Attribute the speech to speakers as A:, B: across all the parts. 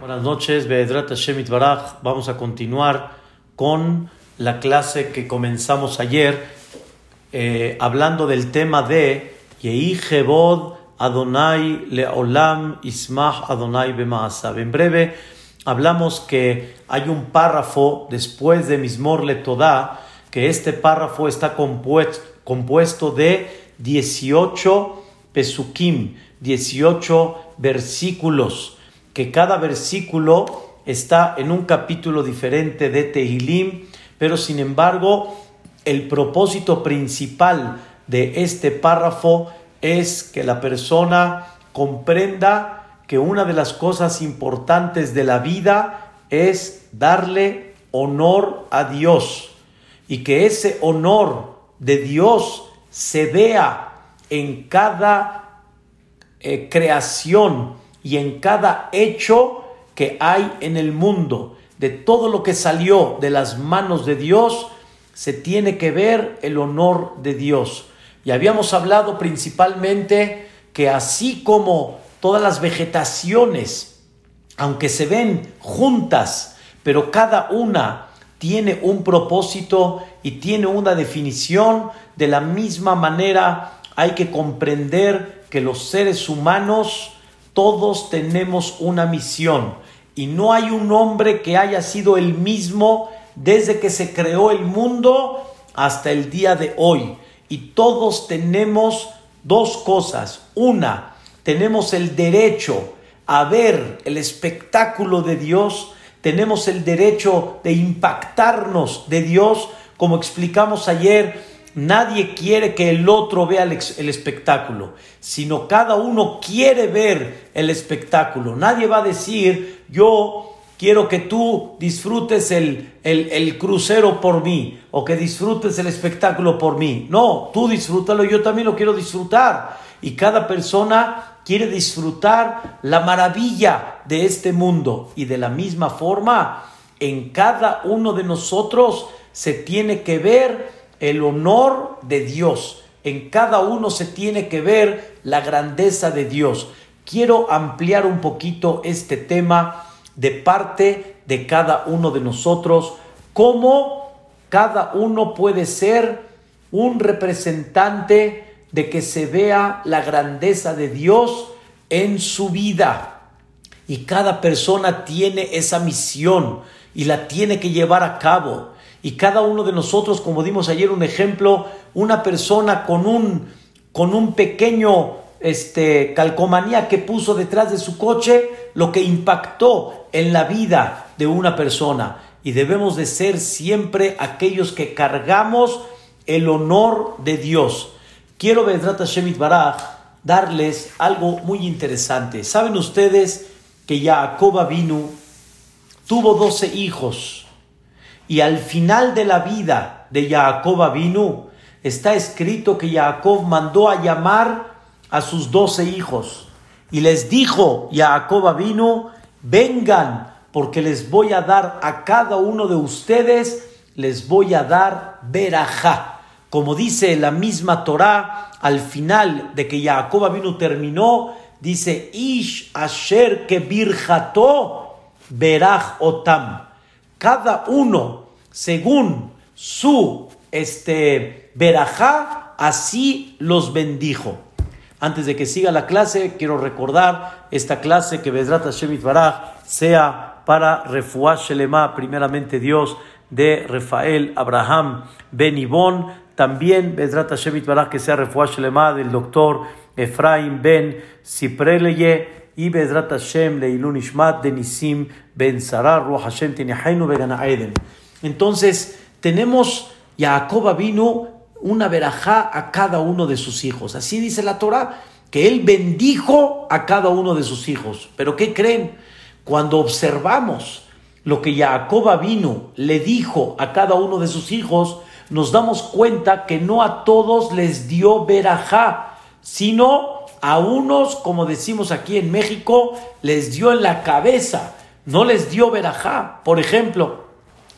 A: Buenas noches, Be'edrat Hashem Baraj. Vamos a continuar con la clase que comenzamos ayer, eh, hablando del tema de Yehi Jebod Adonai Leolam Ismach Adonai Bemaasav. En breve, hablamos que hay un párrafo después de Mismor Le Todá, que este párrafo está compuesto de 18 pesukim, 18 versículos que cada versículo está en un capítulo diferente de Tehilim, pero sin embargo el propósito principal de este párrafo es que la persona comprenda que una de las cosas importantes de la vida es darle honor a Dios y que ese honor de Dios se vea en cada eh, creación y en cada hecho que hay en el mundo, de todo lo que salió de las manos de Dios, se tiene que ver el honor de Dios. Y habíamos hablado principalmente que así como todas las vegetaciones, aunque se ven juntas, pero cada una tiene un propósito y tiene una definición, de la misma manera hay que comprender que los seres humanos todos tenemos una misión y no hay un hombre que haya sido el mismo desde que se creó el mundo hasta el día de hoy. Y todos tenemos dos cosas. Una, tenemos el derecho a ver el espectáculo de Dios, tenemos el derecho de impactarnos de Dios, como explicamos ayer, Nadie quiere que el otro vea el, espectáculo, sino cada uno quiere ver el espectáculo. Nadie va a decir, yo quiero que tú disfrutes el, el, crucero por mí o que disfrutes el espectáculo por mí. No, tú disfrútalo, yo también lo quiero disfrutar. Y cada persona quiere disfrutar la maravilla de este mundo. Y de la misma forma, en cada uno de nosotros se tiene que ver el honor de Dios. En cada uno se tiene que ver la grandeza de Dios. Quiero ampliar un poquito este tema de parte de cada uno de nosotros, cómo cada uno puede ser un representante de que se vea la grandeza de Dios en su vida. Y cada persona tiene esa misión y la tiene que llevar a cabo. Y cada uno de nosotros, como dimos ayer un ejemplo, una persona con un, con un pequeño este, calcomanía que puso detrás de su coche, lo que impactó en la vida de una persona. Y debemos de ser siempre aquellos que cargamos el honor de Dios. Quiero, Vedrata Shemit Baraj, darles algo muy interesante. ¿Saben ustedes que Jacob vino tuvo doce hijos? Y al final de la vida de Jacob vino, está escrito que Jacob mandó a llamar a sus doce hijos y les dijo Jacob vino, vengan porque les voy a dar a cada uno de ustedes, les voy a dar verajá. Como dice la misma Torá, al final de que Jacob vino terminó, dice, Ish asher que virjato veraj otam cada uno según su este verajá, así los bendijo. Antes de que siga la clase, quiero recordar esta clase que Bezrat Hashem Baraj sea para Refuah Shelema, primeramente Dios, de Rafael Abraham Ben Ibon, también Bezrat Hashem Baraj que sea Refuah Shelema del doctor Efraim Ben Sipreleye, y Hashem Leilun Ishmat de Ben Sarar Ruach Hashem Tinihainu Begana Eden. Entonces, tenemos Jacob vino una verajá a cada uno de sus hijos. Así dice la Torah, que él bendijo a cada uno de sus hijos. Pero ¿qué creen? Cuando observamos lo que Jacob vino le dijo a cada uno de sus hijos, nos damos cuenta que no a todos les dio verajá, sino a unos, como decimos aquí en México, les dio en la cabeza, no les dio verajá. Por ejemplo,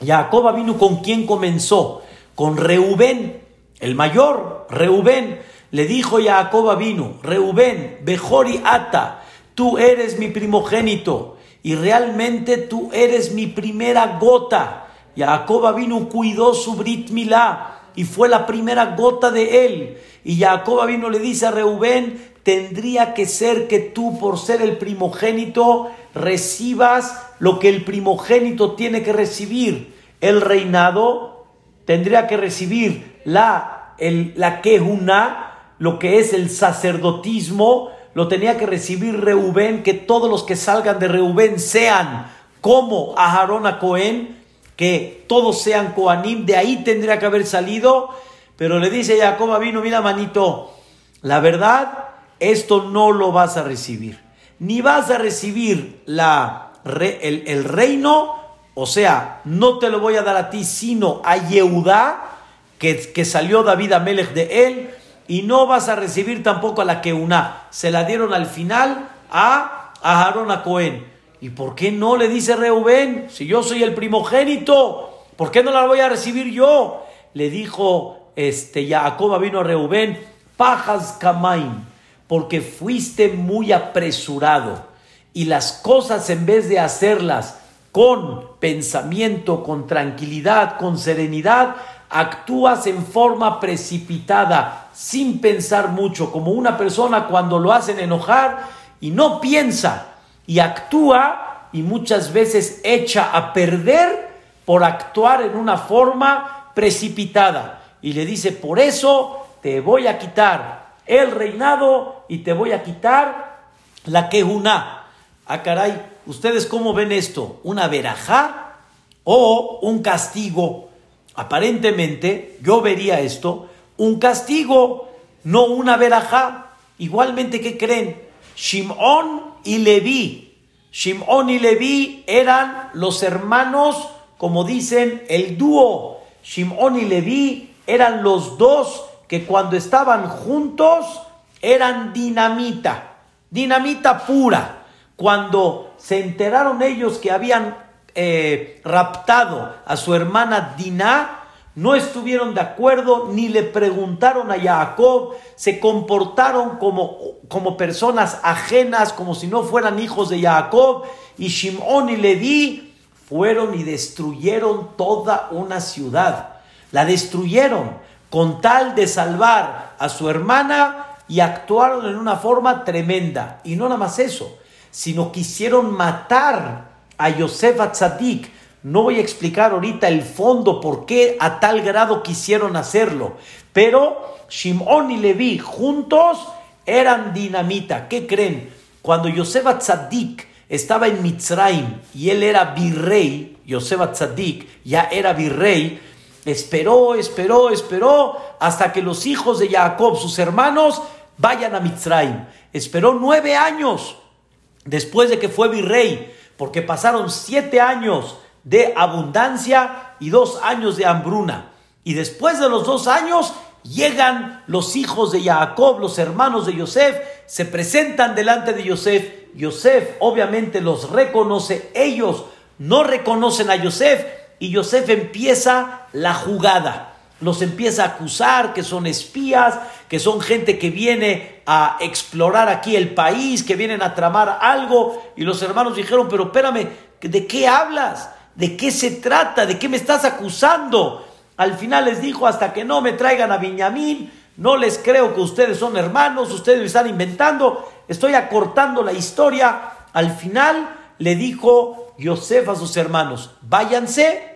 A: Jacob vino con quien comenzó, con Reubén, el mayor, Reubén. Le dijo Jacob vino, Reubén, Bejori Ata, tú eres mi primogénito y realmente tú eres mi primera gota. Jacob vino, cuidó su Brit Milá y fue la primera gota de él. Y Jacob vino, le dice a Reubén, tendría que ser que tú, por ser el primogénito, recibas lo que el primogénito tiene que recibir. El reinado tendría que recibir la, el, la quejuna, lo que es el sacerdotismo, lo tenía que recibir Reubén, que todos los que salgan de Reubén sean como Aharón a Cohen, que todos sean Coanim, de ahí tendría que haber salido, pero le dice Jacob vino, mira manito, la verdad, esto no lo vas a recibir, ni vas a recibir la, el, reino, o sea, no te lo voy a dar a ti, sino a Yehudá, que, que salió David Amelech de él, y no vas a recibir tampoco a la que una. Se la dieron al final a Aarón a Cohen. ¿Y por qué no le dice Reubén? Si yo soy el primogénito, ¿por qué no la voy a recibir yo? Le dijo este Jacob vino a Reubén, pajas kamain, porque fuiste muy apresurado y las cosas en vez de hacerlas con pensamiento, con tranquilidad, con serenidad, actúas en forma precipitada, sin pensar mucho, como una persona cuando lo hacen enojar y no piensa y actúa y muchas veces echa a perder por actuar en una forma precipitada. Y le dice, por eso te voy a quitar el reinado y te voy a quitar la quejuna. Ah, caray, ¿ustedes cómo ven esto? ¿Una verajá o un castigo? Aparentemente, yo vería esto, un castigo, no una verajá. Igualmente, ¿qué creen? Shimón y Leví. Shimón y Leví eran los hermanos, como dicen, el dúo. Shimón y Leví eran los dos que cuando estaban juntos eran dinamita, dinamita pura. Cuando se enteraron ellos que habían eh, raptado a su hermana Diná, no estuvieron de acuerdo ni le preguntaron a Jacob, se comportaron como, como personas ajenas, como si no fueran hijos de Jacob, y Shimón y Leví fueron y destruyeron toda una ciudad. La destruyeron con tal de salvar a su hermana y actuaron en una forma tremenda. Y no nada más eso, sino quisieron matar a Yosef Atzadik. No voy a explicar ahorita el fondo por qué a tal grado quisieron hacerlo, pero Shimon y Levi juntos eran dinamita. ¿Qué creen? Cuando Yosef Atzadik estaba en Mitzrayim y él era virrey, Yosef Atzadik ya era virrey, esperó, esperó, esperó hasta que los hijos de Jacob, sus hermanos, vayan a Mitzrayim. Esperó nueve años después de que fue virrey porque pasaron siete años de abundancia y dos años de hambruna. Y después de los dos años llegan los hijos de Jacob, los hermanos de Yosef, se presentan delante de Yosef. Yosef obviamente los reconoce, ellos no reconocen a Yosef y Yosef empieza la jugada los empieza a acusar que son espías, que son gente que viene a explorar aquí el país, que vienen a tramar algo. Y los hermanos dijeron, pero espérame, ¿de qué hablas? ¿De qué se trata? ¿De qué me estás acusando? Al final les dijo, hasta que no me traigan a Viñamín, no les creo que ustedes son hermanos, ustedes me están inventando, estoy acortando la historia. Al final le dijo Yosef a sus hermanos, váyanse,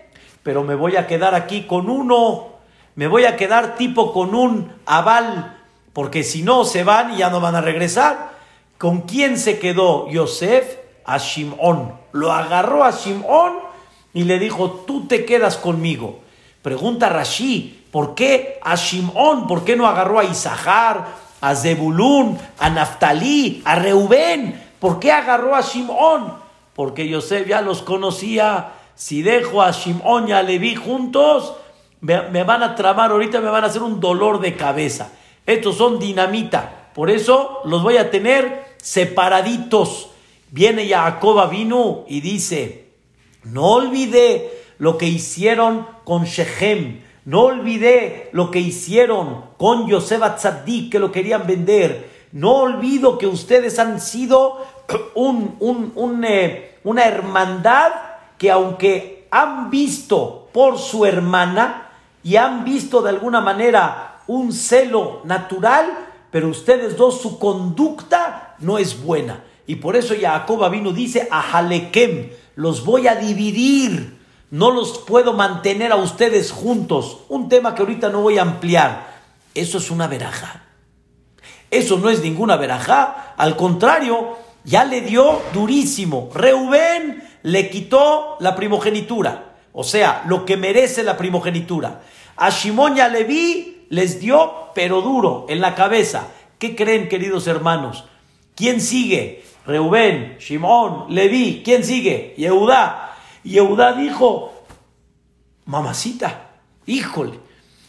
A: pero me voy a quedar aquí con uno me voy a quedar tipo con un aval, porque si no se van y ya no van a regresar. ¿Con quién se quedó Yosef? A Shimón. Lo agarró a Shimón y le dijo, tú te quedas conmigo. Pregunta Rashi, ¿por qué a Shimón? ¿Por qué no agarró a Isahar, a Zebulún, a Naftalí, a Reubén? ¿Por qué agarró a Shimón? Porque Yosef ya los conocía. Si dejo a Shimón y a Leví juntos, me, van a tramar ahorita, me van a hacer un dolor de cabeza. Estos son dinamita, por eso los voy a tener separaditos. Viene Jacob vino y dice, no olvidé lo que hicieron con Shechem, no olvidé lo que hicieron con Yosef Atzadik, que lo querían vender. No olvido que ustedes han sido un, un, un, eh, una hermandad que aunque han visto por su hermana y han visto de alguna manera un celo natural, pero ustedes dos su conducta no es buena. Y por eso Jacob vino dice a Jalekem, los voy a dividir, no los puedo mantener a ustedes juntos. Un tema que ahorita no voy a ampliar. Eso es una veraja. Eso no es ninguna verajá, al contrario, ya le dio durísimo. Reubén le quitó la primogenitura, o sea, lo que merece la primogenitura. A Shimón y a Leví les dio, pero duro, en la cabeza. ¿Qué creen, queridos hermanos? ¿Quién sigue? Reubén, Shimón, Leví. ¿Quién sigue? Yehudá. Yehudá dijo, mamacita, híjole,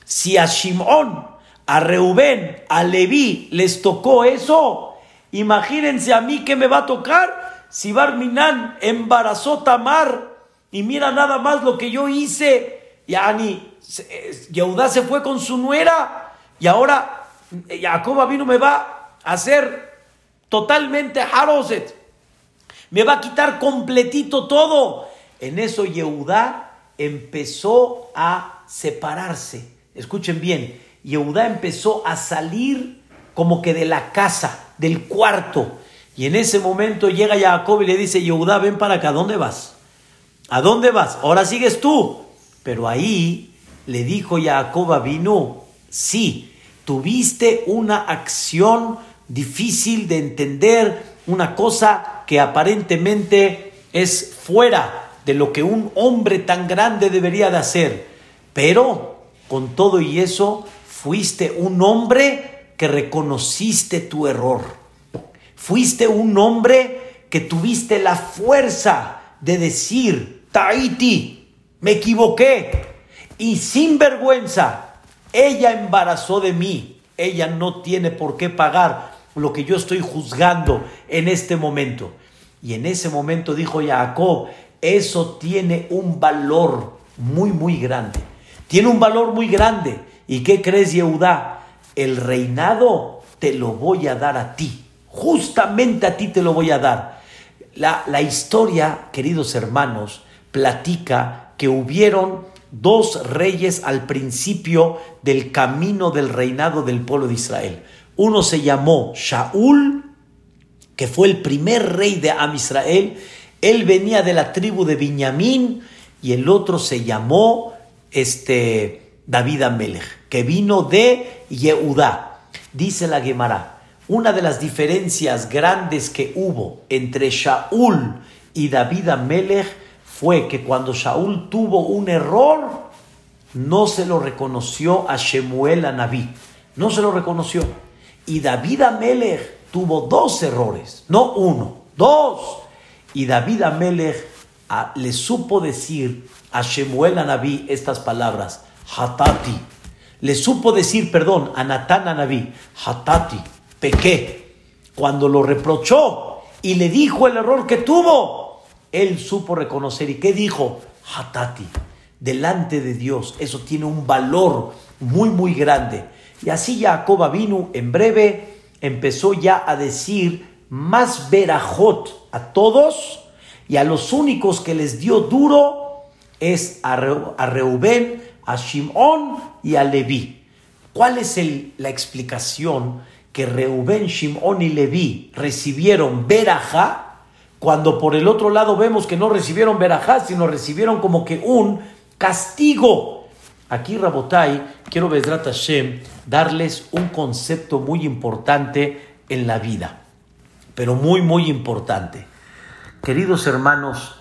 A: si a Shimón a Reubén, a Leví les tocó eso, imagínense a mí que me va a tocar si Barminan embarazó Tamar y mira nada más lo que yo hice. Yani, Yehudá se fue con su nuera y ahora Jacob vino me va a hacer totalmente Haroset. Me va a quitar completito todo. En eso Yehudá empezó a separarse. Escuchen bien, Yehudá empezó a salir como que de la casa, del cuarto. Y en ese momento llega Jacob y le dice, Yehudá, ven para acá, ¿a dónde vas? ¿A dónde vas? Ahora sigues tú. Pero ahí le dijo Jacob vino, sí, tuviste una acción difícil de entender, una cosa que aparentemente es fuera de lo que un hombre tan grande debería de hacer. Pero con todo y eso, Fuiste un hombre que reconociste tu error. Fuiste un hombre que tuviste la fuerza de decir, Tahiti, me equivoqué. Y sin vergüenza, ella embarazó de mí. Ella no tiene por qué pagar lo que yo estoy juzgando en este momento. Y en ese momento dijo Jacob, eso tiene un valor muy, muy grande. Tiene un valor muy grande. ¿Y qué crees, Yehudá? El reinado te lo voy a dar a ti. Justamente a ti te lo voy a dar. La, la historia, queridos hermanos, platica que hubieron dos reyes al principio del camino del reinado del pueblo de Israel. Uno se llamó Shaul, que fue el primer rey de Am Israel. Él venía de la tribu de Benjamín y el otro se llamó este David Amelech, que vino de Yehudá. Dice la Gemara, una de las diferencias grandes que hubo entre Shaul y David Amelech fue que cuando Shaul tuvo un error, no se lo reconoció a Shemuel a Naví, no se lo reconoció. Y David Amelech tuvo dos errores, no uno, dos. Y David Amelech ah, le supo decir a Shemuel a Naví estas palabras, Hatati. Le supo decir perdón a Natán Anabí, Hatati, pequé. Cuando lo reprochó y le dijo el error que tuvo, él supo reconocer. ¿Y qué dijo? Hatati. Delante de Dios, eso tiene un valor muy, muy grande. Y así Jacob vino en breve, empezó ya a decir más verajot a todos y a los únicos que les dio duro es a, Reubén, a Shimón y a Leví. ¿Cuál es la explicación que Reubén, Shimón y Leví recibieron verajá cuando por el otro lado vemos que no recibieron verajá, sino recibieron como que un castigo? Aquí, Rabotai, quiero, Besrat Hashem, darles un concepto muy importante en la vida, pero muy, muy importante. Queridos hermanos,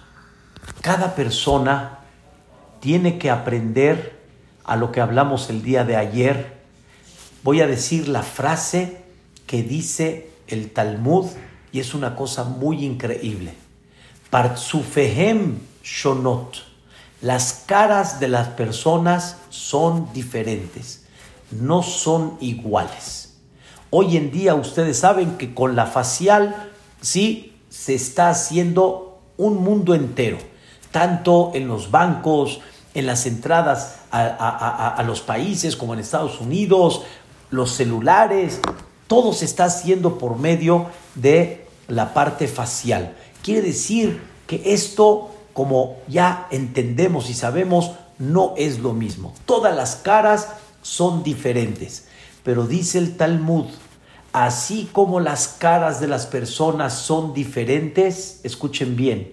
A: cada persona tiene que aprender a lo que hablamos el día de ayer, voy a decir la frase que dice el Talmud y es una cosa muy increíble. Partsufehem shonot. Las caras de las personas son diferentes, no son iguales. Hoy en día ustedes saben que con la facial sí se está haciendo un mundo entero, tanto en los bancos, en las entradas a, los países como en Estados Unidos, los celulares, todo se está haciendo por medio de la parte facial. Quiere decir que esto, como ya entendemos y sabemos, no es lo mismo. Todas las caras son diferentes. Pero dice el Talmud, así como las caras de las personas son diferentes, escuchen bien,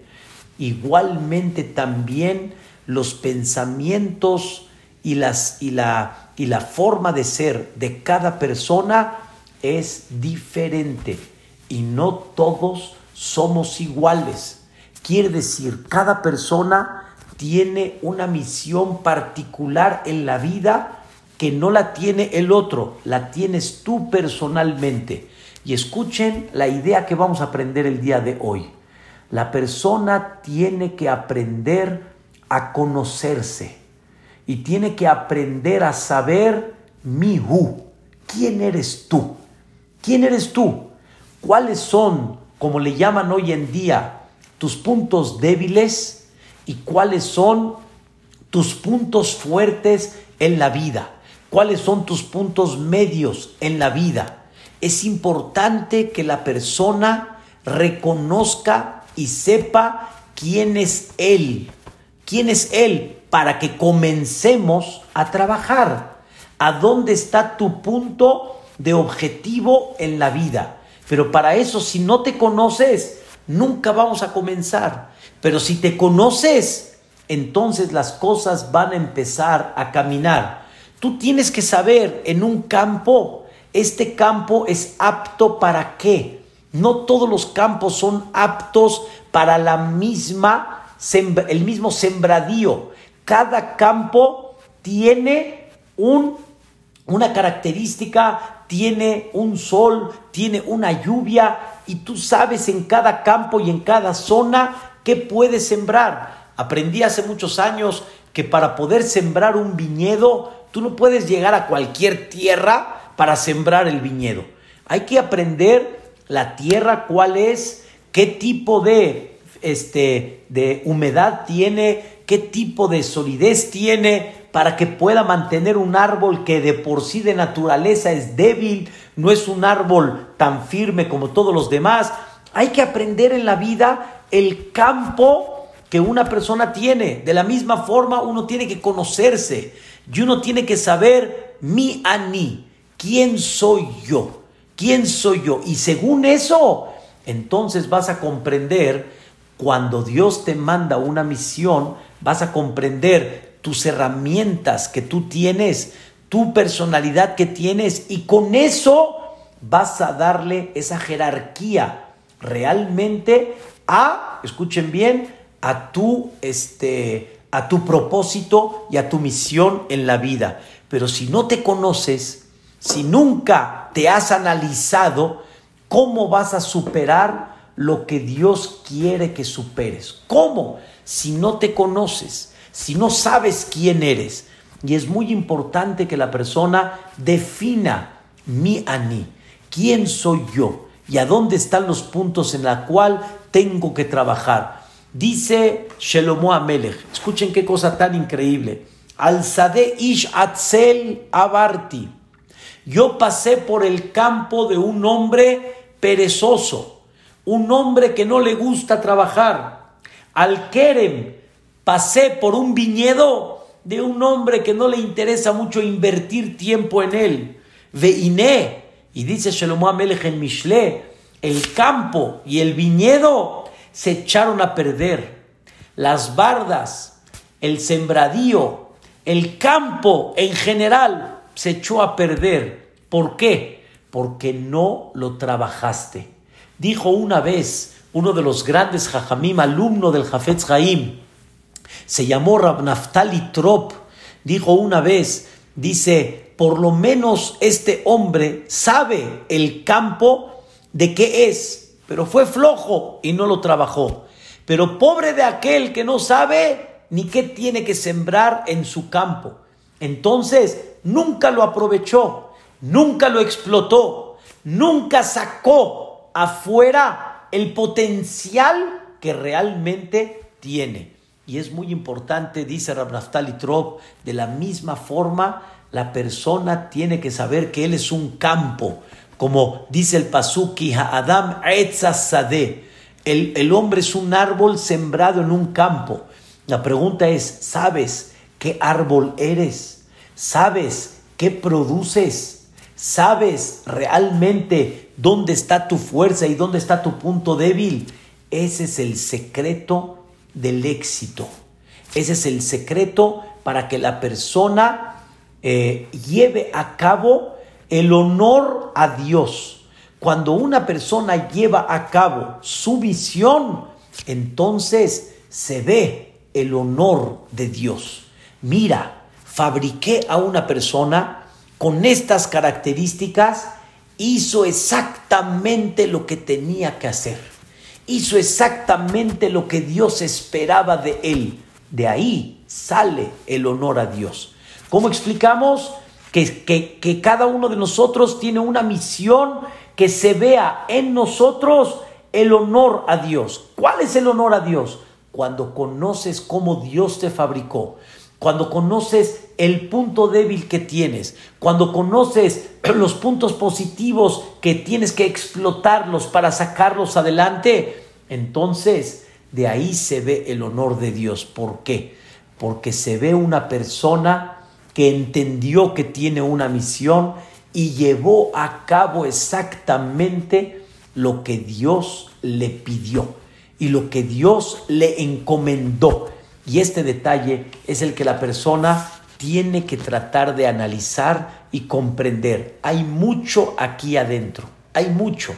A: igualmente también los pensamientos y, la, la forma de ser de cada persona es diferente y no todos somos iguales. Quiere decir, cada persona tiene una misión particular en la vida que no la tiene el otro, la tienes tú personalmente. Y escuchen la idea que vamos a aprender el día de hoy. La persona tiene que aprender a conocerse y tiene que aprender a saber mi hu. ¿Quién eres tú? ¿Quién eres tú? ¿Cuáles son, como le llaman hoy en día, tus puntos débiles y cuáles son tus puntos fuertes en la vida? ¿Cuáles son tus puntos medios en la vida? Es importante que la persona reconozca y sepa quién es él. ¿Quién es él? Para que comencemos a trabajar. ¿A dónde está tu punto de objetivo en la vida? Pero para eso, si no te conoces, nunca vamos a comenzar. Pero si te conoces, entonces las cosas van a empezar a caminar. Tú tienes que saber en un campo, este campo es apto para qué. No todos los campos son aptos para la misma, el mismo sembradío. Cada campo tiene un, una característica tiene un sol, tiene una lluvia y tú sabes en cada campo y en cada zona qué puedes sembrar. Aprendí hace muchos años que para poder sembrar un viñedo, tú no puedes llegar a cualquier tierra para sembrar el viñedo. Hay que aprender la tierra, cuál es, qué tipo de, este, de humedad tiene, qué tipo de solidez tiene, para que pueda mantener un árbol que de por sí de naturaleza es débil, no es un árbol tan firme como todos los demás. Hay que aprender en la vida el campo que una persona tiene. De la misma forma uno tiene que conocerse y uno tiene que saber mi ani, quién soy yo, quién soy yo. Y según eso, entonces vas a comprender cuando Dios te manda una misión, vas a comprender tus herramientas que tú tienes, tu personalidad que tienes y con eso vas a darle esa jerarquía realmente a, escuchen bien, a tu este a tu propósito y a tu misión en la vida. Pero si no te conoces, si nunca te has analizado, ¿cómo vas a superar lo que Dios quiere que superes? ¿Cómo? Si no te conoces si no sabes quién eres. Y es muy importante que la persona defina mi ani, quién soy yo y a dónde están los puntos en la cual tengo que trabajar. Dice Shelomo Amelech, escuchen qué cosa tan increíble. Alzade ish atzel abarti. Yo pasé por el campo de un hombre perezoso, un hombre que no le gusta trabajar. Al Kerem, Pasé por un viñedo de un hombre que no le interesa mucho invertir tiempo en él. Veiné, y dice Shlomo Amelech en Mishle, el campo y el viñedo se echaron a perder. Las bardas, el sembradío, el campo en general se echó a perder. ¿Por qué? Porque no lo trabajaste. Dijo una vez uno de los grandes Jajamim, alumno del Jafetz Haim, se llamó Rabnaftali Trop, dijo una vez, dice, por lo menos este hombre sabe el campo de qué es, pero fue flojo y no lo trabajó. Pero pobre de aquel que no sabe ni qué tiene que sembrar en su campo. Entonces, nunca lo aprovechó, nunca lo explotó, nunca sacó afuera el potencial que realmente tiene. Y es muy importante, dice Rabnaftali Trop, de la misma forma la persona tiene que saber que él es un campo, como dice el Pasuki, Adam Sade. El, el hombre es un árbol sembrado en un campo. La pregunta es, ¿sabes qué árbol eres? ¿Sabes qué produces? ¿Sabes realmente dónde está tu fuerza y dónde está tu punto débil? Ese es el secreto del éxito. Ese es el secreto para que la persona eh, lleve a cabo el honor a Dios. Cuando una persona lleva a cabo su visión, entonces se ve el honor de Dios. Mira, fabriqué a una persona con estas características, hizo exactamente lo que tenía que hacer. Hizo exactamente lo que Dios esperaba de él. De ahí sale el honor a Dios. ¿Cómo explicamos? Que, que, cada uno de nosotros tiene una misión que se vea en nosotros el honor a Dios. ¿Cuál es el honor a Dios? Cuando conoces cómo Dios te fabricó, cuando conoces el punto débil que tienes, cuando conoces los puntos positivos que tienes que explotarlos para sacarlos adelante, entonces de ahí se ve el honor de Dios. ¿Por qué? Porque se ve una persona que entendió que tiene una misión y llevó a cabo exactamente lo que Dios le pidió y lo que Dios le encomendó. Y este detalle es el que la persona tiene que tratar de analizar y comprender. Hay mucho aquí adentro, hay mucho,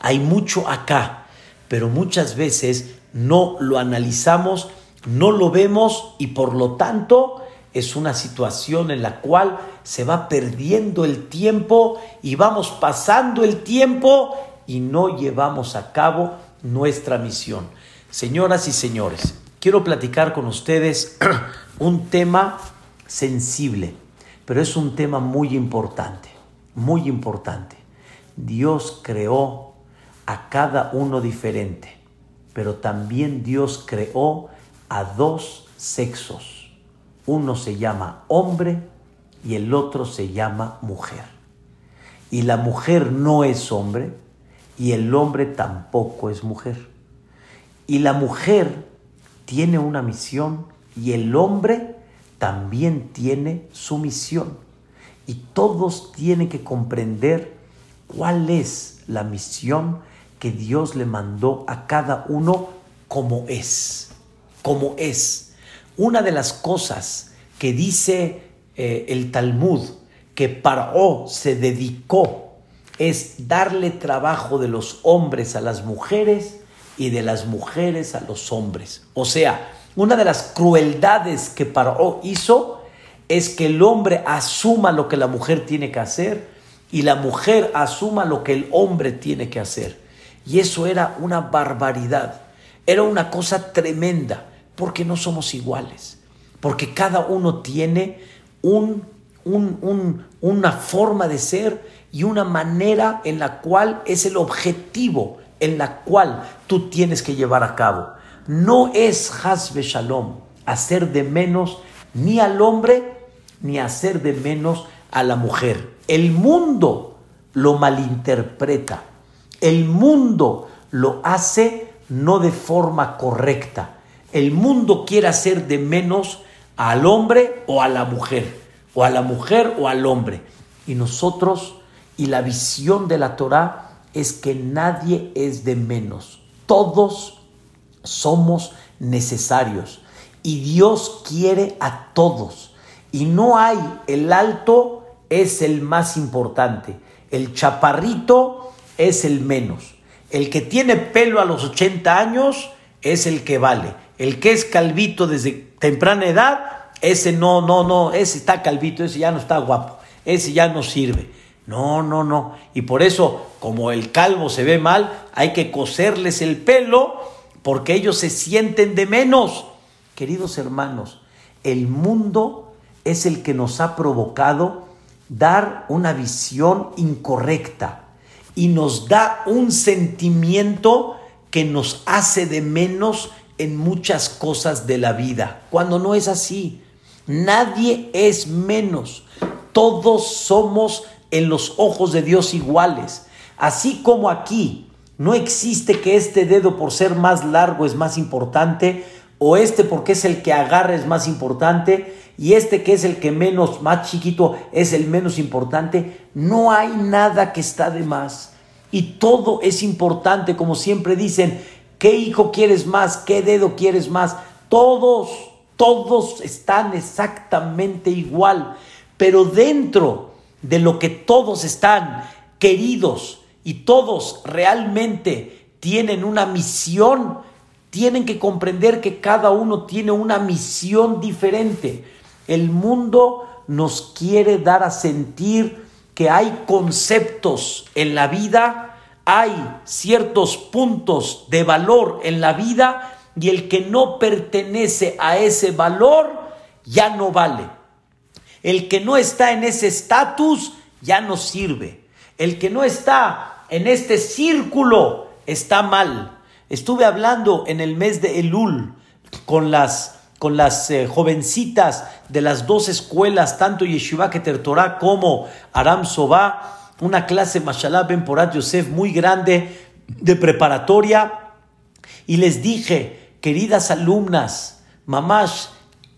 A: hay mucho acá, pero muchas veces no lo analizamos, no lo vemos y por lo tanto es una situación en la cual se va perdiendo el tiempo y vamos pasando el tiempo y no llevamos a cabo nuestra misión. Señoras y señores, quiero platicar con ustedes un tema sensible, pero es un tema muy importante, muy importante. Dios creó a cada uno diferente, pero también Dios creó a dos sexos. Uno se llama hombre y el otro se llama mujer. Y la mujer no es hombre y el hombre tampoco es mujer. Y la mujer tiene una misión y el hombre también tiene su misión. Y todos tienen que comprender cuál es la misión que Dios le mandó a cada uno como es, como es. Una de las cosas que dice eh, el Talmud que Paró se dedicó es darle trabajo de los hombres a las mujeres y de las mujeres a los hombres. O sea, una de las crueldades que Paró hizo es que el hombre asuma lo que la mujer tiene que hacer y la mujer asuma lo que el hombre tiene que hacer. Y eso era una barbaridad, era una cosa tremenda, porque no somos iguales, porque cada uno tiene un, una forma de ser y una manera en la cual es el objetivo en la cual tú tienes que llevar a cabo. No es Hasbe Shalom hacer de menos ni al hombre ni hacer de menos a la mujer. El mundo lo malinterpreta. El mundo lo hace no de forma correcta. El mundo quiere hacer de menos al hombre o a la mujer, o a la mujer o al hombre. Y nosotros, y la visión de la Torah, es que nadie es de menos. Todos somos necesarios. Y Dios quiere a todos. Y no hay, el alto es el más importante. El chaparrito es el menos. El que tiene pelo a los 80 años es el que vale. El que es calvito desde temprana edad, ese no, no, no, ese está calvito, ese ya no está guapo, ese ya no sirve. No, no, no. Y por eso, como el calvo se ve mal, hay que coserles el pelo porque ellos se sienten de menos. Queridos hermanos, el mundo es el que nos ha provocado dar una visión incorrecta y nos da un sentimiento que nos hace de menos en muchas cosas de la vida, cuando no es así. Nadie es menos. Todos somos en los ojos de Dios iguales. Así como aquí No existe que este dedo por ser más largo es más importante o este porque es el que agarra es más importante y este que es el que menos, más chiquito, es el menos importante. No hay nada que está de más. Y todo es importante, como siempre dicen, ¿qué hijo quieres más? ¿Qué dedo quieres más? Todos, todos están exactamente igual. Pero dentro de lo que todos están queridos y todos realmente tienen una misión, tienen que comprender que cada uno tiene una misión diferente. El mundo nos quiere dar a sentir que hay conceptos en la vida, hay ciertos puntos de valor en la vida y el que no pertenece a ese valor ya no vale. El que no está en ese estatus ya no sirve. El que no está en este círculo está mal. Estuve hablando en el mes de Elul con las con las eh, jovencitas de las dos escuelas, tanto Yeshiva Keter Torah como Aram Soba, una clase Mashallah Ben Porat Yosef muy grande de preparatoria, y les dije, queridas alumnas, mamás,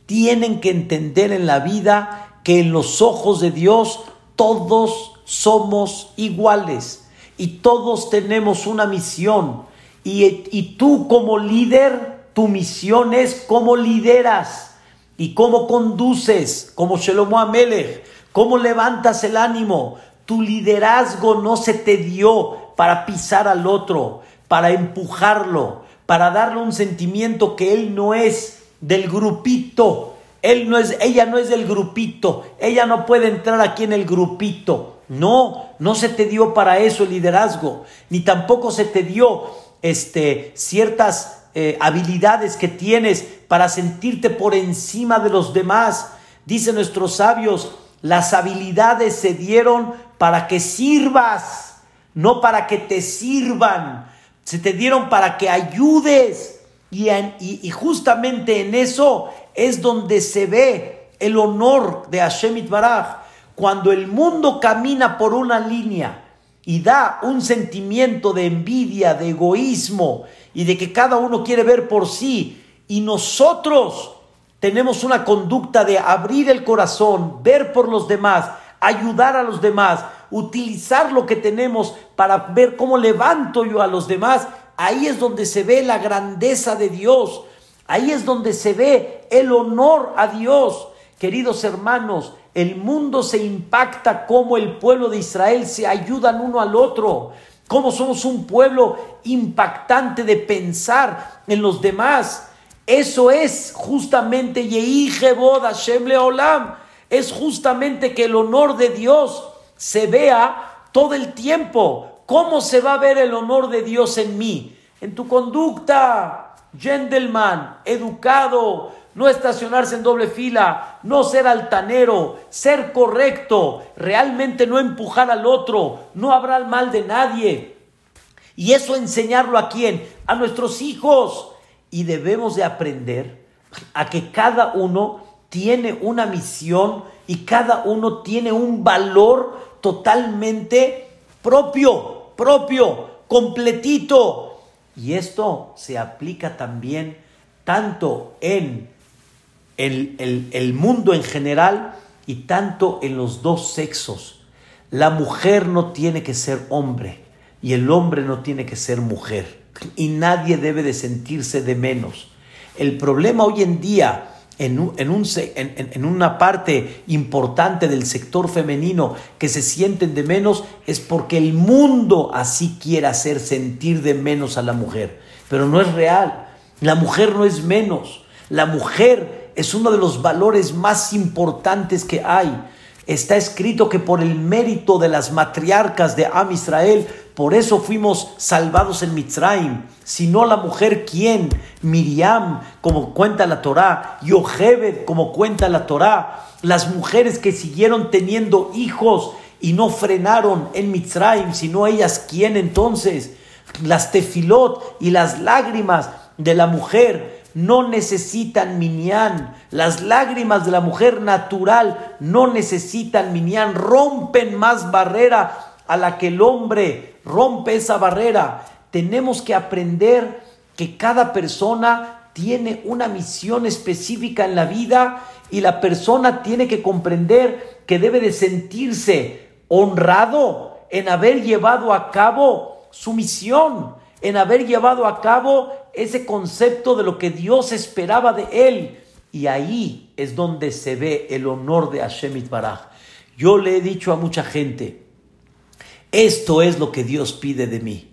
A: tienen que entender en la vida que en los ojos de Dios todos somos iguales y todos tenemos una misión. Y, y tú como líder tu misión es cómo lideras y cómo conduces, como Shelomo Amelech, cómo levantas el ánimo. Tu liderazgo no se te dio para pisar al otro, para empujarlo, para darle un sentimiento que él no es del grupito. Él no es, ella no es del grupito, ella no puede entrar aquí en el grupito. No, no se te dio para eso el liderazgo, ni tampoco se te dio este, ciertas eh, habilidades que tienes para sentirte por encima de los demás. Dicen nuestros sabios, las habilidades se dieron para que sirvas, no para que te sirvan. Se te dieron para que ayudes. Y, justamente en eso es donde se ve el honor de Hashem Baraj. Cuando el mundo camina por una línea y da un sentimiento de envidia, de egoísmo y de que cada uno quiere ver por sí y nosotros tenemos una conducta de abrir el corazón, ver por los demás, ayudar a los demás, utilizar lo que tenemos para ver cómo levanto yo a los demás, ahí es donde se ve la grandeza de Dios, ahí es donde se ve el honor a Dios. Queridos hermanos, el mundo se impacta como el pueblo de Israel se ayudan uno al otro. Cómo somos un pueblo impactante de pensar en los demás. Eso es justamente Hashem Leolam. Es justamente que el honor de Dios se vea todo el tiempo. ¿Cómo se va a ver el honor de Dios en mí? En tu conducta, gentleman, educado, no estacionarse en doble fila, no ser altanero, ser correcto, realmente no empujar al otro, no habrá mal de nadie. Y eso enseñarlo a quién? A nuestros hijos. Y debemos de aprender a que cada uno tiene una misión y cada uno tiene un valor totalmente propio, propio, completito. Y esto se aplica también tanto en el, mundo en general y tanto en los dos sexos. La mujer no tiene que ser hombre y el hombre no tiene que ser mujer. Y nadie debe de sentirse de menos. El problema hoy en día, en, un, en, una parte importante del sector femenino que se sienten de menos, es porque el mundo así quiere hacer sentir de menos a la mujer. Pero no es real. La mujer no es menos. La mujer es uno de los valores más importantes que hay. Está escrito que por el mérito de las matriarcas de Am Israel, por eso fuimos salvados en Mitzrayim. Si no la mujer, ¿quién? Miriam, como cuenta la Torá, Yochebed, como cuenta la Torá. Las mujeres que siguieron teniendo hijos y no frenaron en Mitzrayim, sino ellas, ¿quién entonces? Las tefilot y las lágrimas de la mujer no necesitan minyan. Las lágrimas de la mujer natural no necesitan minyan. Rompen más barrera a la que el hombre rompe esa barrera. tenemos que aprender que cada persona tiene una misión específica en la vida y la persona tiene que comprender que debe de sentirse honrado en haber llevado a cabo su misión, en haber llevado a cabo ese concepto de lo que Dios esperaba de él. Y ahí es donde se ve el honor de Hashem Baraj. Yo le he dicho a mucha gente, esto es lo que Dios pide de mí.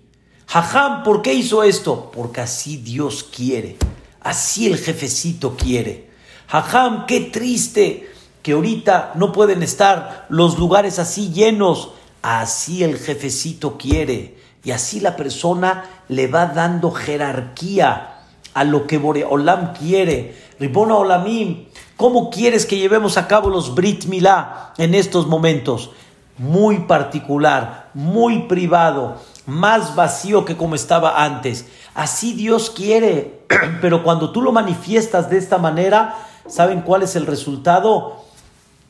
A: Jajam, ¿por qué hizo esto? Porque así Dios quiere. Así el jefecito quiere. Jajam, qué triste que ahorita no pueden estar los lugares así llenos. Así el jefecito quiere. Y así la persona le va dando jerarquía a lo que Boreolam quiere. Ribona Olamim, ¿cómo quieres que llevemos a cabo los Brit Milá en estos momentos? Muy particular, muy privado, más vacío que como estaba antes. Así Dios quiere, pero cuando tú lo manifiestas de esta manera, ¿saben cuál es el resultado?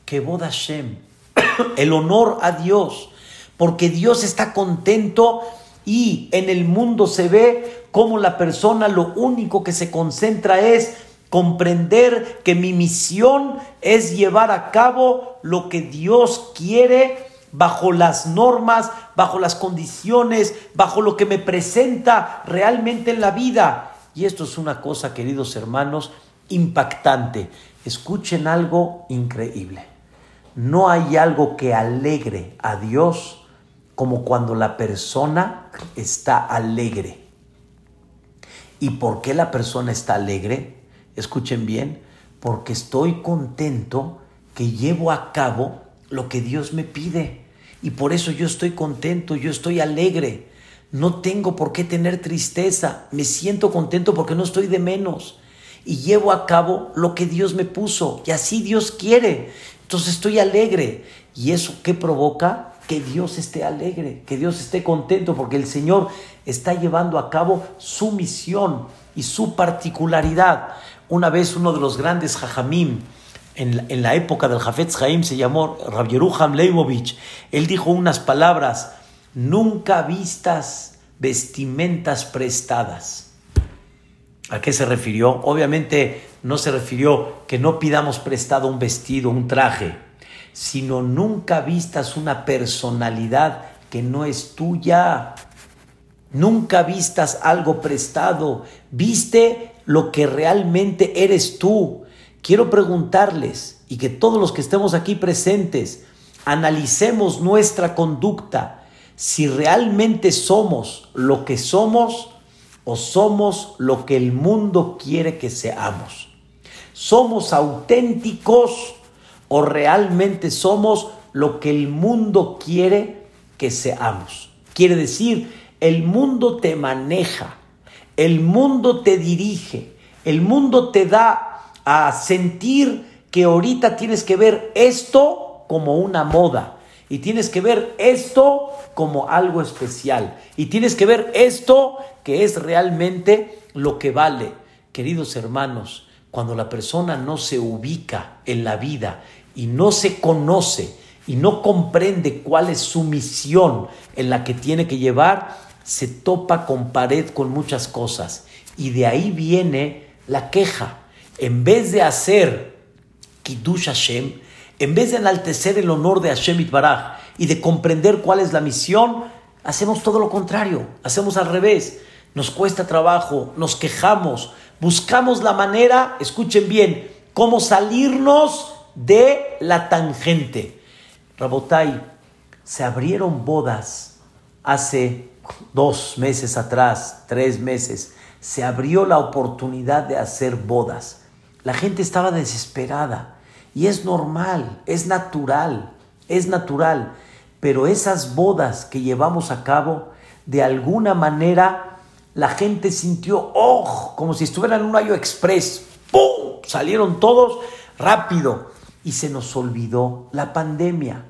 A: Que boda Hashem, el honor a Dios, porque Dios está contento y en el mundo se ve como la persona lo único que se concentra es comprender que mi misión es llevar a cabo lo que Dios quiere bajo las normas, bajo las condiciones, bajo lo que me presenta realmente en la vida. Y esto es una cosa, queridos hermanos, impactante. Escuchen algo increíble. No hay algo que alegre a Dios como cuando la persona está alegre. ¿Y por qué la persona está alegre? Escuchen bien, porque estoy contento que llevo a cabo lo que Dios me pide. Y por eso yo estoy contento, yo estoy alegre. No tengo por qué tener tristeza. Me siento contento porque no estoy de menos. Y llevo a cabo lo que Dios me puso. Y así Dios quiere. Entonces estoy alegre. ¿Y eso qué provoca? Que Dios esté alegre, que Dios esté contento, porque el Señor está llevando a cabo su misión y su particularidad. Una vez uno de los grandes jajamim en, la época del Jafetz Haim se llamó Rav Yeruham Leibovich. Él dijo unas palabras, nunca vistas vestimentas prestadas. ¿A qué se refirió? Obviamente no se refirió que no pidamos prestado un vestido, un traje sino nunca vistas una personalidad que no es tuya. Nunca vistas algo prestado. Viste lo que realmente eres tú. Quiero preguntarles y que todos los que estemos aquí presentes analicemos nuestra conducta. Si realmente somos lo que somos o somos lo que el mundo quiere que seamos. Somos auténticos o realmente somos lo que el mundo quiere que seamos. Quiere decir, el mundo te maneja, el mundo te dirige, el mundo te da a sentir que ahorita tienes que ver esto como una moda y tienes que ver esto como algo especial y tienes que ver esto que es realmente lo que vale. Queridos hermanos, cuando la persona no se ubica en la vida y no se conoce y no comprende cuál es su misión en la que tiene que llevar, se topa con pared con muchas cosas. Y de ahí viene la queja. En vez de hacer Kiddush Hashem, en vez de enaltecer el honor de Hashem Itbaraj y de comprender cuál es la misión, hacemos todo lo contrario, hacemos al revés. Nos cuesta trabajo, nos quejamos, buscamos la manera, escuchen bien, cómo salirnos de la tangente. Rabotai, se abrieron bodas hace dos meses atrás, tres meses. Se abrió la oportunidad de hacer bodas. La gente estaba desesperada y es normal, es natural, es natural. Pero esas bodas que llevamos a cabo, de alguna manera la gente sintió, oh, como si estuvieran en un ayo express. ¡Pum! Salieron todos rápido y se nos olvidó la pandemia.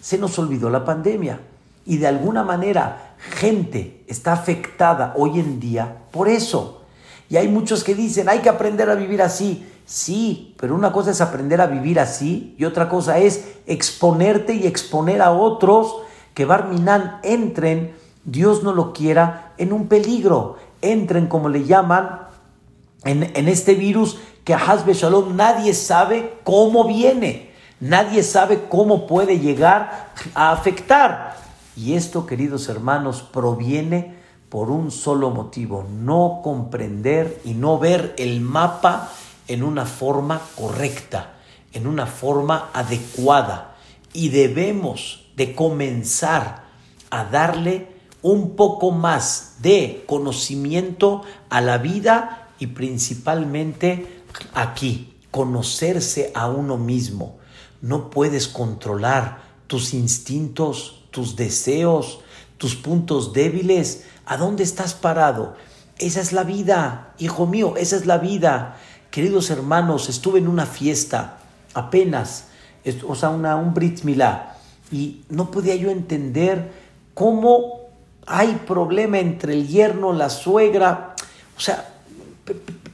A: Se nos olvidó la pandemia. Y de alguna manera gente está afectada hoy en día por eso. Y hay muchos que dicen, hay que aprender a vivir así. Sí, pero una cosa es aprender a vivir así y otra cosa es exponerte y exponer a otros que Barminan entren, Dios no lo quiera, en un peligro, entren, como le llaman, en, este virus que Hasbe Shalom nadie sabe cómo viene, nadie sabe cómo puede llegar a afectar. Y esto, queridos hermanos, proviene por un solo motivo, no comprender y no ver el mapa en una forma correcta, en una forma adecuada. Y debemos de comenzar a darle un poco más de conocimiento a la vida y principalmente aquí, conocerse a uno mismo. No puedes controlar tus instintos, tus deseos, tus puntos débiles. ¿A dónde estás parado? Esa es la vida, hijo mío, esa es la vida. Queridos hermanos, estuve en una fiesta apenas, o sea, una, un Brit Milá, y no podía yo entender cómo hay problema entre el yerno, la suegra. O sea,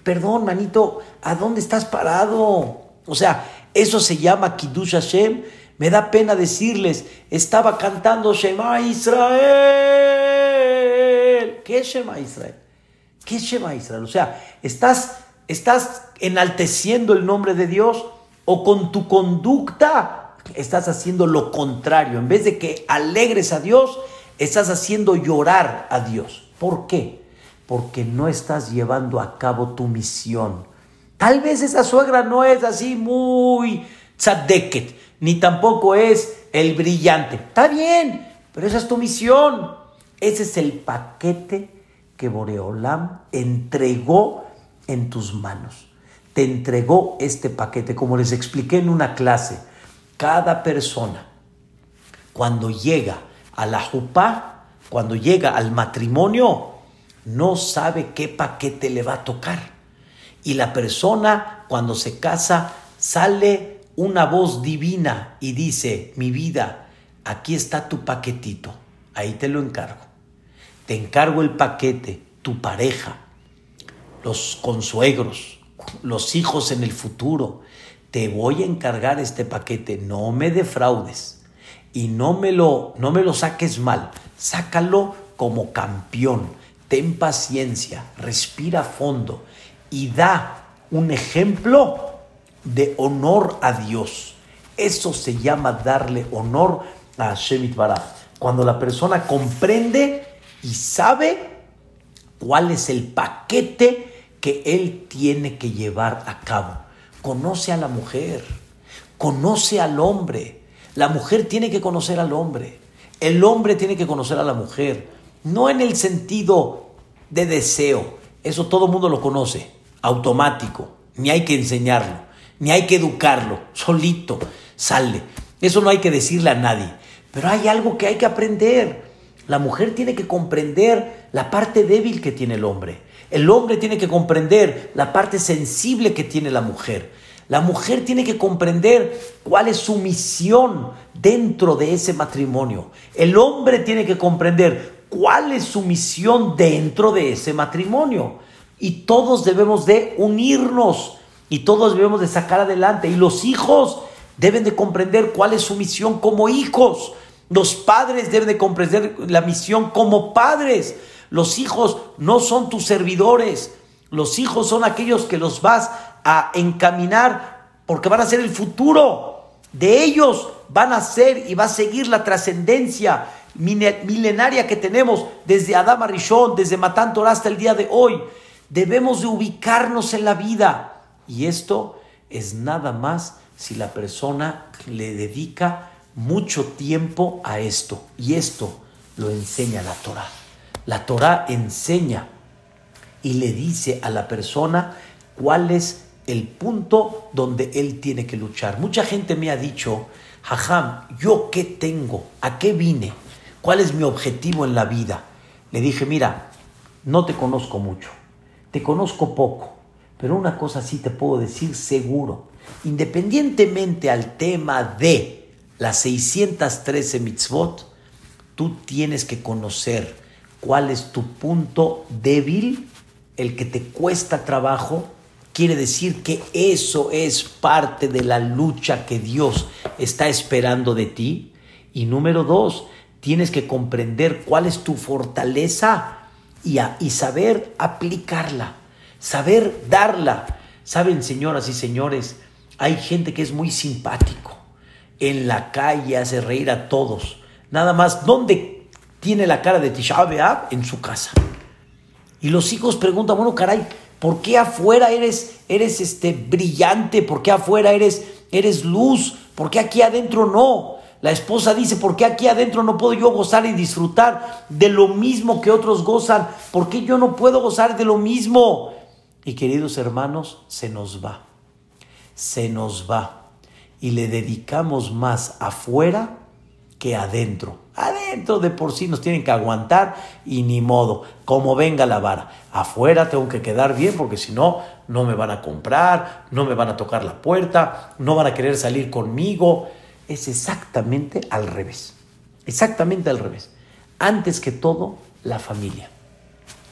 A: perdón, manito, ¿a dónde estás parado? O sea, eso se llama Kiddush Hashem. Me da pena decirles, estaba cantando Shema Israel. ¿Qué es Shema Israel? ¿Qué es Shema Israel? O sea, estás, estás enalteciendo el nombre de Dios o con tu conducta estás haciendo lo contrario. En vez de que alegres a Dios, estás haciendo llorar a Dios. ¿Por qué? Porque no estás llevando a cabo tu misión. Tal vez esa suegra no es así muy tzadeket, ni tampoco es el brillante. Está bien, pero esa es tu misión. Ese es el paquete que Boreolam entregó en tus manos. Te entregó este paquete, como les expliqué en una clase. Cada persona, cuando llega a la jupá, cuando llega al matrimonio, no sabe qué paquete le va a tocar. Y la persona, cuando se casa, sale una voz divina y dice, mi vida, aquí está tu paquetito, ahí te lo encargo. Te encargo el paquete, tu pareja, los consuegros, los hijos en el futuro. Te voy a encargar este paquete, no me defraudes y no me lo, no me lo saques mal, sácalo como campeón, ten paciencia, respira fondo y da un ejemplo de honor a Dios. Eso se llama darle honor a Shemit Baraj. Cuando la persona comprende y sabe cuál es el paquete que él tiene que llevar a cabo. Conoce a la mujer, conoce al hombre, la mujer tiene que conocer al hombre. El hombre tiene que conocer a la mujer. No en el sentido de deseo. Eso todo el mundo lo conoce. Automático. Ni hay que enseñarlo. Ni hay que educarlo. Solito. Sale. Eso no hay que decirle a nadie. Pero hay algo que hay que aprender. La mujer tiene que comprender la parte débil que tiene el hombre. El hombre tiene que comprender la parte sensible que tiene la mujer. La mujer tiene que comprender cuál es su misión dentro de ese matrimonio. El hombre tiene que comprender cuál es su misión dentro de ese matrimonio. Y todos debemos de unirnos y todos debemos de sacar adelante. Y los hijos deben de comprender cuál es su misión como hijos. Los padres deben de comprender la misión como padres. Los hijos no son tus servidores. Los hijos son aquellos que los vas a encaminar porque van a ser el futuro. De ellos van a ser y va a seguir la trascendencia milenaria que tenemos desde Adama Rishon, desde Matán Torah hasta el día de hoy. Debemos de ubicarnos en la vida. Y esto es nada más si la persona le dedica mucho tiempo a esto. Y esto lo enseña la Torah. La Torah enseña y le dice a la persona cuál es el punto donde él tiene que luchar. Mucha gente me ha dicho, Jajam, ¿yo qué tengo? ¿A qué vine? ¿Cuál es mi objetivo en la vida? Le dije, mira, no te conozco mucho, te conozco poco, pero una cosa sí te puedo decir seguro, independientemente al tema de las 613 mitzvot, tú tienes que conocer cuál es tu punto débil, el que te cuesta trabajo, quiere decir que eso es parte de la lucha que Dios está esperando de ti. Y número dos, tienes que comprender cuál es tu fortaleza, y, saber aplicarla, saber darla. Saben, señoras y señores, hay gente que es muy simpático. En la calle hace reír a todos. Nada más, ¿dónde tiene la cara de Tisha B'Av? En su casa. Y los hijos preguntan, bueno, caray, ¿por qué afuera eres, eres este, brillante? ¿Por qué afuera eres, eres luz? ¿Por qué aquí adentro no? La esposa dice, ¿por qué aquí adentro no puedo yo gozar y disfrutar de lo mismo que otros gozan? ¿Por qué yo no puedo gozar de lo mismo? Y queridos hermanos, se nos va, se nos va. Y le dedicamos más afuera que adentro. Adentro de por sí nos tienen que aguantar y ni modo, como venga la vara. Afuera tengo que quedar bien porque si no, no me van a comprar, no me van a tocar la puerta, no van a querer salir conmigo. Es exactamente al revés. Exactamente al revés. Antes que todo, la familia.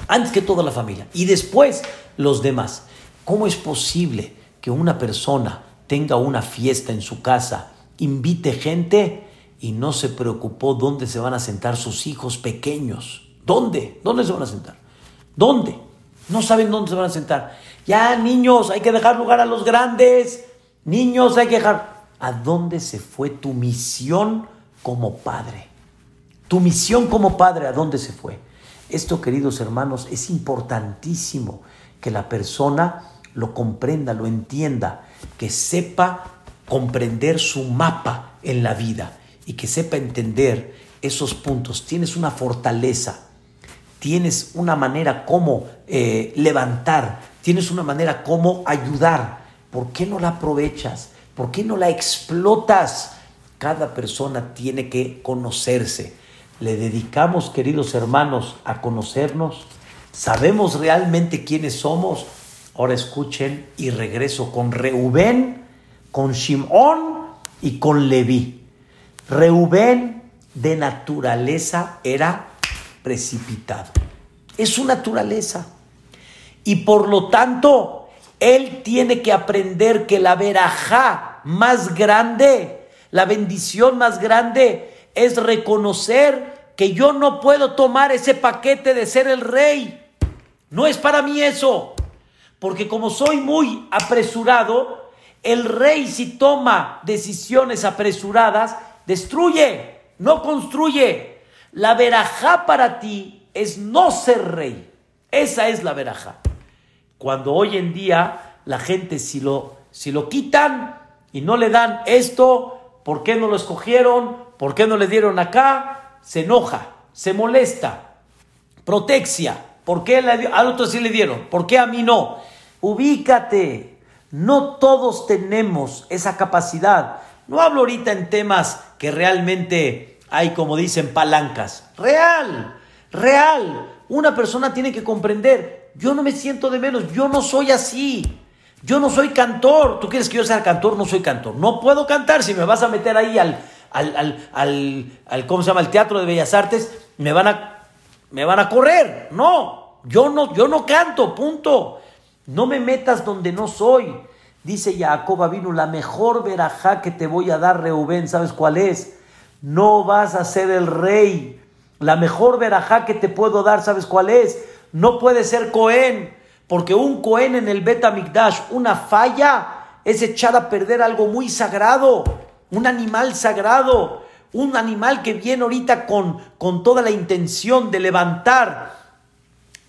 A: Antes que todo, la familia. Y después, los demás. ¿Cómo es posible que una persona tenga una fiesta en su casa, invite gente y no se preocupó dónde se van a sentar sus hijos pequeños? ¿Dónde? ¿Dónde se van a sentar? ¿Dónde? No saben dónde se van a sentar. Ya, niños, hay que dejar lugar a los grandes. Niños, hay que dejar. ¿A dónde se fue tu misión como padre? Tu misión como padre, ¿a dónde se fue? Esto, queridos hermanos, es importantísimo que la persona lo comprenda, lo entienda, que sepa comprender su mapa en la vida y que sepa entender esos puntos. Tienes una fortaleza, tienes una manera como eh, levantar, tienes una manera como ayudar. ¿Por qué no la aprovechas? ¿Por qué no la explotas? Cada persona tiene que conocerse. Le dedicamos, queridos hermanos, a conocernos ¿Sabemos realmente quiénes somos? Ahora escuchen y regreso con Reubén, con Shimón y con Leví. Reubén de naturaleza era precipitado. Es su naturaleza. Y por lo tanto, él tiene que aprender que la verajá más grande, la bendición más grande, es reconocer que yo no puedo tomar ese paquete de ser el rey. No es para mí eso. Porque como soy muy apresurado, el rey si toma decisiones apresuradas, destruye, no construye. La verajá para ti es no ser rey. Esa es la verajá. Cuando hoy en día la gente si lo, si lo quitan y no le dan esto, ¿por qué no lo escogieron? ¿Por qué no le dieron acá? Se enoja, se molesta, protexia. ¿Por qué al otro sí le dieron? ¿Por qué a mí no? Ubícate. No todos tenemos esa capacidad. No hablo ahorita en temas que realmente hay, como dicen, palancas. Real, real. Una persona tiene que comprender, yo no me siento de menos, yo no soy así. Yo no soy cantor. ¿Tú quieres que yo sea cantor? No soy cantor. No puedo cantar. Si me vas a meter ahí al, al, al, al, ¿cómo se llama? El Teatro de Bellas Artes, me van a, me van a correr. No, yo no, yo no canto, punto. No me metas donde no soy. Dice Jacob vino la mejor verajá que te voy a dar, Reubén, ¿sabes cuál es? No vas a ser el rey. La mejor verajá que te puedo dar, ¿sabes cuál es? No puede ser Cohen, porque un Cohen en el Bet una falla, es echar a perder algo muy sagrado, un animal sagrado, un animal que viene ahorita con, con toda la intención de levantar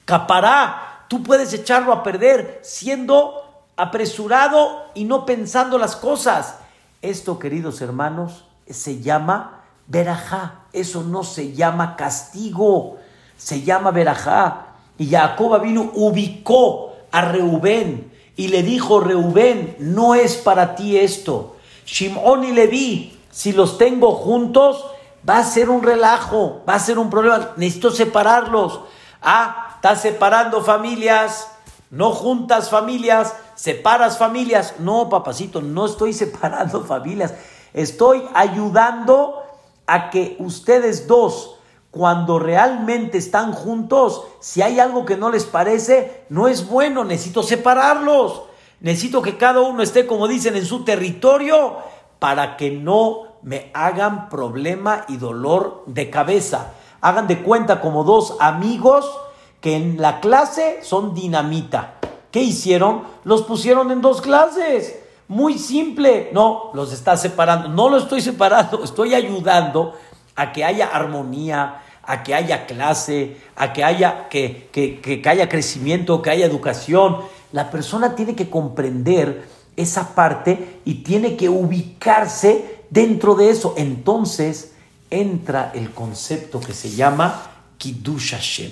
A: Capará, tú puedes echarlo a perder siendo apresurado y no pensando las cosas. Esto, queridos hermanos, se llama verajá. Eso no se llama castigo, se llama verajá. Y Jacob vino, ubicó a Reubén y le dijo, Reubén, no es para ti esto. Shimón y Leví, si los tengo juntos, va a ser un relajo, va a ser un problema. Necesito separarlos. Ah, Estás separando familias, no juntas familias, separas familias. No, papacito, no estoy separando familias. Estoy ayudando a que ustedes dos, cuando realmente están juntos, si hay algo que no les parece, no es bueno, necesito separarlos. Necesito que cada uno esté, como dicen, en su territorio para que no me hagan problema y dolor de cabeza. Hagan de cuenta como dos amigos que en la clase son dinamita. ¿Qué hicieron? Los pusieron en dos clases. Muy simple. No, los está separando. No lo estoy separando, estoy ayudando a que haya armonía, a que haya clase, a que haya, que, que, que, haya crecimiento, que haya educación. La persona tiene que comprender esa parte y tiene que ubicarse dentro de eso. Entonces entra el concepto que se llama Kiddush Hashem.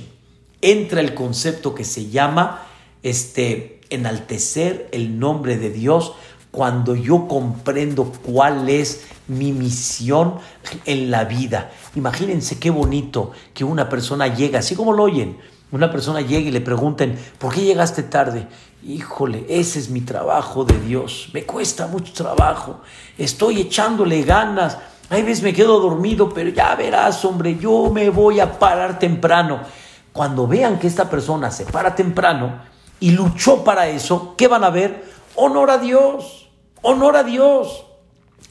A: Entra el concepto que se llama este, enaltecer el nombre de Dios cuando yo comprendo cuál es mi misión en la vida. Imagínense qué bonito que una persona llega, así como lo oyen, una persona llega y le pregunten, ¿por qué llegaste tarde? Híjole, ese es mi trabajo de Dios, me cuesta mucho trabajo, estoy echándole ganas, hay veces me quedo dormido, pero ya verás, hombre, yo me voy a parar temprano. Cuando vean que esta persona se para temprano y luchó para eso, ¿qué van a ver? Honor a Dios, honor a Dios,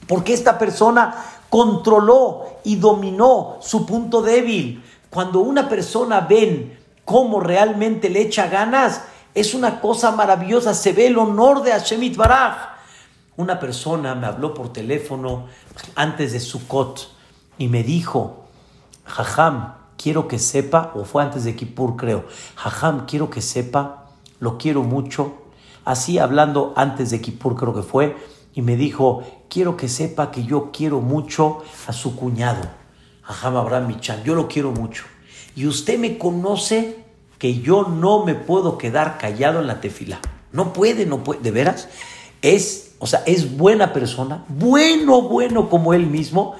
A: porque esta persona controló y dominó su punto débil. Cuando una persona ven cómo realmente le echa ganas, es una cosa maravillosa, se ve el honor de Hashem Baraj. Una persona me habló por teléfono antes de Sukkot y me dijo, Jajam, quiero que sepa, o fue antes de Kippur creo, Jajam, quiero que sepa, lo quiero mucho. Así hablando antes de Kippur creo que fue, y me dijo, quiero que sepa que yo quiero mucho a su cuñado, Jajam Abraham Michan, yo lo quiero mucho. Y usted me conoce que yo no me puedo quedar callado en la tefila. No puede, no puede, de veras. Es, o sea, es buena persona, bueno, bueno como él mismo,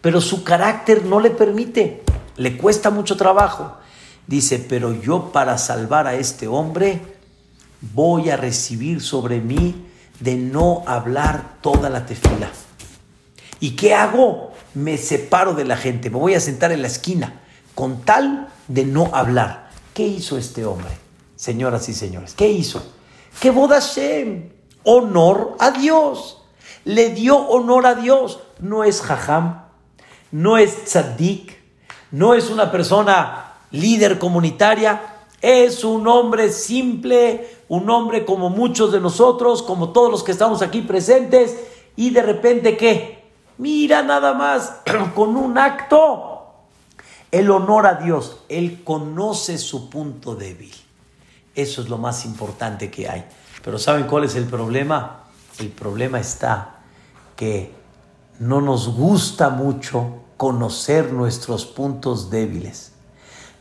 A: pero su carácter no le permite, le cuesta mucho trabajo. Dice, pero yo para salvar a este hombre voy a recibir sobre mí de no hablar toda la tefila. ¿Y qué hago? Me separo de la gente, me voy a sentar en la esquina con tal de no hablar. ¿Qué hizo este hombre? Señoras y señores, ¿qué hizo? Que Bodashem, honor a Dios. Le dio honor a Dios. No es jajam, no es tzaddik, no es una persona líder comunitaria, es un hombre simple, un hombre como muchos de nosotros, como todos los que estamos aquí presentes, y de repente ¿qué? Mira nada más, con un acto el honor a Dios. Él conoce su punto débil. Eso es lo más importante que hay. Pero ¿saben cuál es el problema? El problema está que no nos gusta mucho conocer nuestros puntos débiles.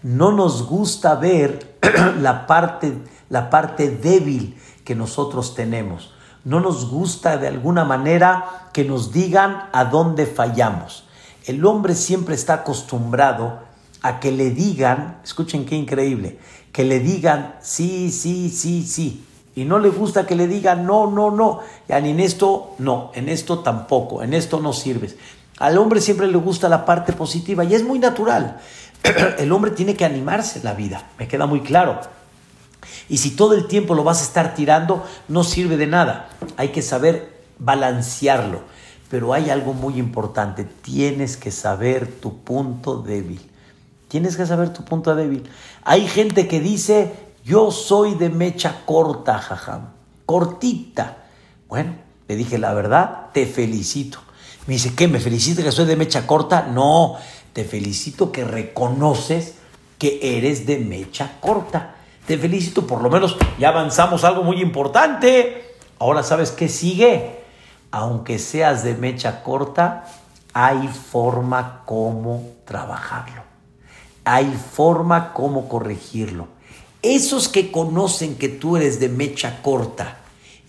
A: No nos gusta ver la parte, la parte débil que nosotros tenemos. No nos gusta de alguna manera que nos digan a dónde fallamos. El hombre siempre está acostumbrado a que le digan, escuchen qué increíble, que le digan sí, sí, sí, sí. Y no le gusta que le digan no, no, no. Ya ni en esto, no, en esto tampoco, en esto no sirves. Al hombre siempre le gusta la parte positiva y es muy natural. El hombre tiene que animarse en la vida, me queda muy claro. Y si todo el tiempo lo vas a estar tirando, no sirve de nada. Hay que saber balancearlo. Pero hay algo muy importante, tienes que saber tu punto débil. Tienes que saber tu punto débil. Hay gente que dice, yo soy de mecha corta, jajam, cortita. Bueno, le dije la verdad, te felicito. Me dice, ¿qué? ¿Me felicito que soy de mecha corta? No, te felicito que reconoces que eres de mecha corta. Te felicito, por lo menos ya avanzamos algo muy importante. Ahora sabes qué sigue aunque seas de mecha corta, hay forma como trabajarlo. Hay forma como corregirlo. Esos que conocen que tú eres de mecha corta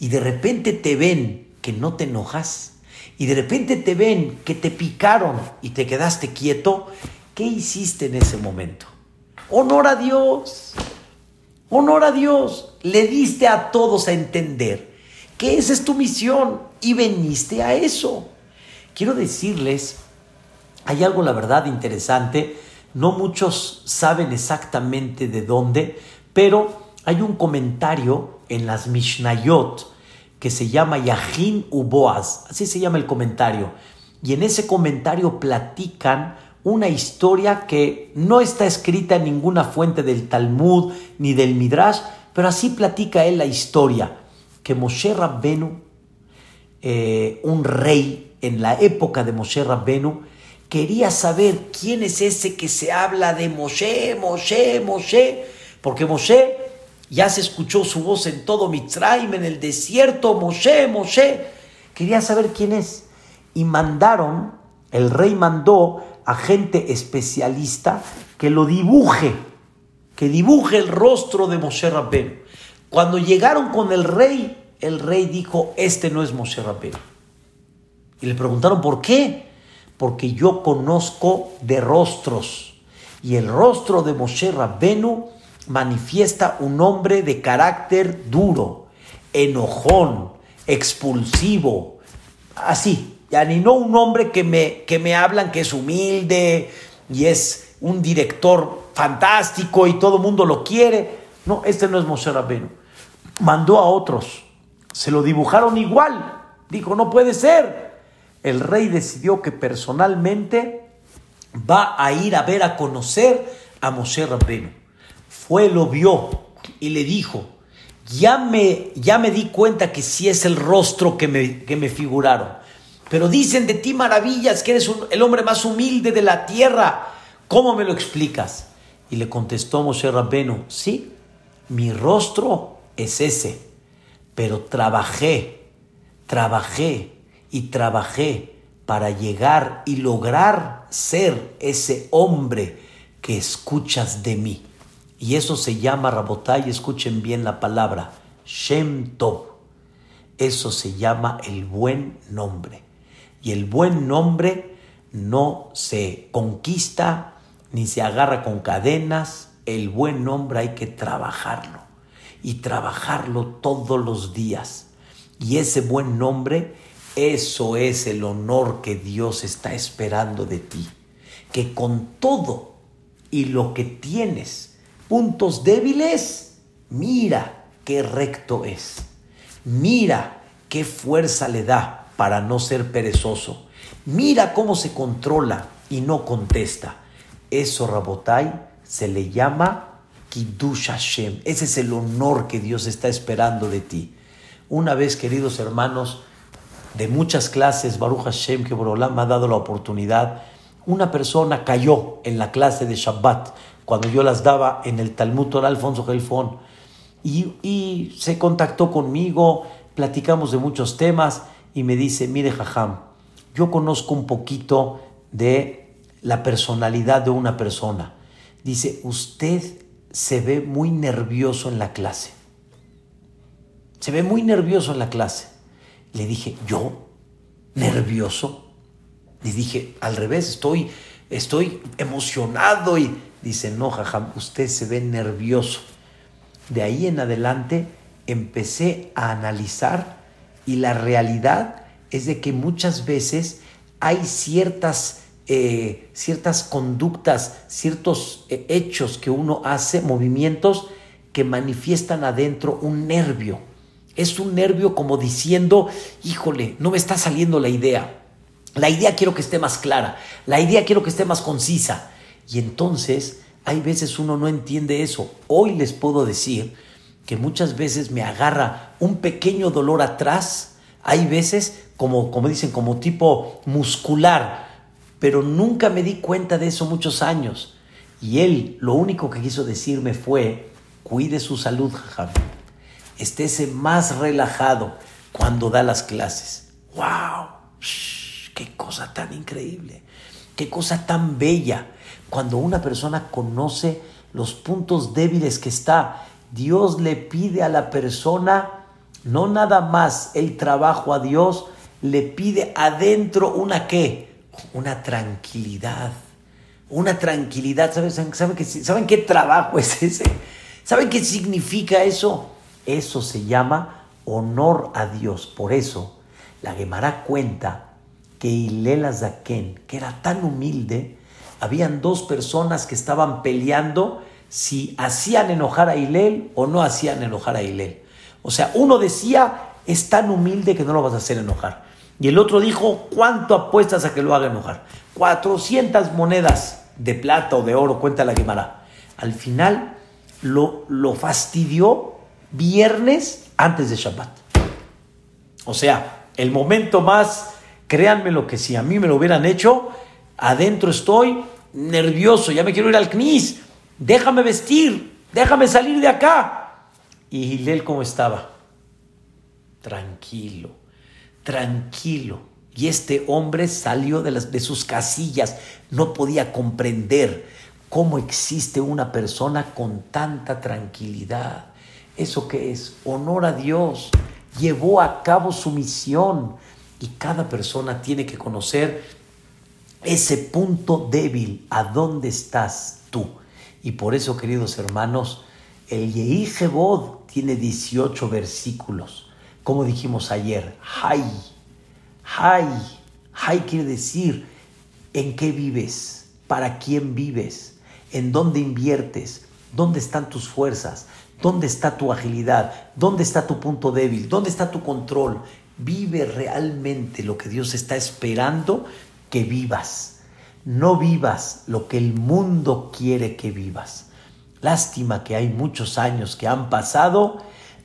A: y de repente te ven que no te enojas y de repente te ven que te picaron y te quedaste quieto, ¿qué hiciste en ese momento? Honor a Dios. Honor a Dios. Le diste a todos a entender que esa es tu misión y veniste a eso. Quiero decirles, hay algo, la verdad, interesante. No muchos saben exactamente de dónde, pero hay un comentario en las Mishnayot que se llama Yahin Uboaz, así se llama el comentario. Y en ese comentario platican una historia que no está escrita en ninguna fuente del Talmud ni del Midrash, pero así platica él la historia, que Moshe Rabbenu, eh, un rey en la época de Moshe Rabbenu, quería saber quién es ese que se habla de Moshe, Moshe, Moshe, porque Moshe ya se escuchó su voz en todo Mitzrayim, en el desierto, Moshe, Moshe. Quería saber quién es. Y mandaron, el rey mandó a gente especialista que lo dibuje, que dibuje el rostro de Moshe Rabbenu. Cuando llegaron con el rey, el rey dijo, este no es Moshe Rabbenu. Y le preguntaron, ¿por qué? Porque yo conozco de rostros. Y el rostro de Moshe Rabbenu manifiesta un hombre de carácter duro, enojón, expulsivo, así, ya ni no un hombre que me, que me hablan que es humilde y es un director fantástico y todo el mundo lo quiere. No, este no es Moshe Rabbeinu. Mandó a otros, se lo dibujaron igual. Dijo, no puede ser. El rey decidió que personalmente va a ir a ver, a conocer a Moshe Rabbeinu fue, lo vio y le dijo, ya me, ya me di cuenta que sí es el rostro que me, que me figuraron. Pero dicen de ti maravillas, que eres el hombre más humilde de la tierra. ¿Cómo me lo explicas? Y le contestó Moshe Rabbenu, sí, mi rostro es ese, pero trabajé, trabajé y trabajé para llegar y lograr ser ese hombre que escuchas de mí. Y eso se llama Rabotay, escuchen bien la palabra, Shem Tov. Eso se llama el buen nombre. Y el buen nombre no se conquista ni se agarra con cadenas. El buen nombre hay que trabajarlo. Y trabajarlo todos los días. Y ese buen nombre, eso es el honor que Dios está esperando de ti. Que con todo y lo que tienes, puntos débiles, mira qué recto es. Mira qué fuerza le da para no ser perezoso. Mira cómo se controla y no contesta. Eso, Rabotai, se le llama Kiddush Hashem. Ese es el honor que Dios está esperando de ti. Una vez, queridos hermanos, de muchas clases, Baruch Hashem, que Borolam me ha dado la oportunidad, una persona cayó en la clase de Shabbat cuando yo las daba en el Talmud Torah Alfonso Gelfón. Y, y, se contactó conmigo, platicamos de muchos temas y me dice, mire Jajam, yo conozco un poquito de la personalidad de una persona. Dice, usted se ve muy nervioso en la clase. Se ve muy nervioso en la clase. Le dije, ¿yo? ¿Nervioso? Le dije, al revés, estoy, estoy emocionado y Dice, no, jajam, usted se ve nervioso. De ahí en adelante empecé a analizar y la realidad es de que muchas veces hay ciertas, eh, ciertas conductas, ciertos eh, hechos que uno hace, movimientos que manifiestan adentro un nervio. Es un nervio como diciendo, híjole, no me está saliendo la idea. La idea quiero que esté más clara, la idea quiero que esté más concisa. Y entonces hay veces uno no entiende eso. Hoy les puedo decir que muchas veces me agarra un pequeño dolor atrás, hay veces como, como dicen, como tipo muscular, pero nunca me di cuenta de eso muchos años. Y él lo único que quiso decirme fue, cuide su salud, Javi. Estése más relajado cuando da las clases. ¡Wow! ¡Qué cosa tan increíble! ¡Qué cosa tan bella! Cuando una persona conoce los puntos débiles que está, Dios le pide a la persona no nada más el trabajo a Dios, le pide adentro una qué? Una tranquilidad. Una tranquilidad. ¿Saben, saben, qué, ¿Saben qué trabajo es ese? ¿Saben qué significa eso? Eso se llama honor a Dios. Por eso la Gemara cuenta que Ilela Zaken, que era tan humilde, habían dos personas que estaban peleando si hacían enojar a Hilel o no hacían enojar a Hilel. O sea, uno decía, es tan humilde que no lo vas a hacer enojar. Y el otro dijo, ¿cuánto apuestas a que lo haga enojar? 400 monedas de plata o de oro, cuenta la Gemara. Al final lo, lo fastidió viernes antes de Shabbat. O sea, el momento más, créanme lo que si a mí me lo hubieran hecho, adentro estoy nervioso, ya me quiero ir al CNIS, déjame vestir, déjame salir de acá. Y Gilel, ¿cómo estaba? Tranquilo, tranquilo. Y este hombre salió de, las, de sus casillas, no podía comprender cómo existe una persona con tanta tranquilidad. ¿Eso que es? Honor a Dios. Llevó a cabo su misión. Y cada persona tiene que conocer ese punto débil. ¿A dónde estás tú? Y por eso, queridos hermanos, el Yehi tiene 18 versículos. Como dijimos ayer, ¡Hay! Hay, hay quiere decir en qué vives, para quién vives, en dónde inviertes, dónde están tus fuerzas, dónde está tu agilidad, dónde está tu punto débil, dónde está tu control. Vive realmente lo que Dios está esperando que vivas. No vivas lo que el mundo quiere que vivas. Lástima que hay muchos años que han pasado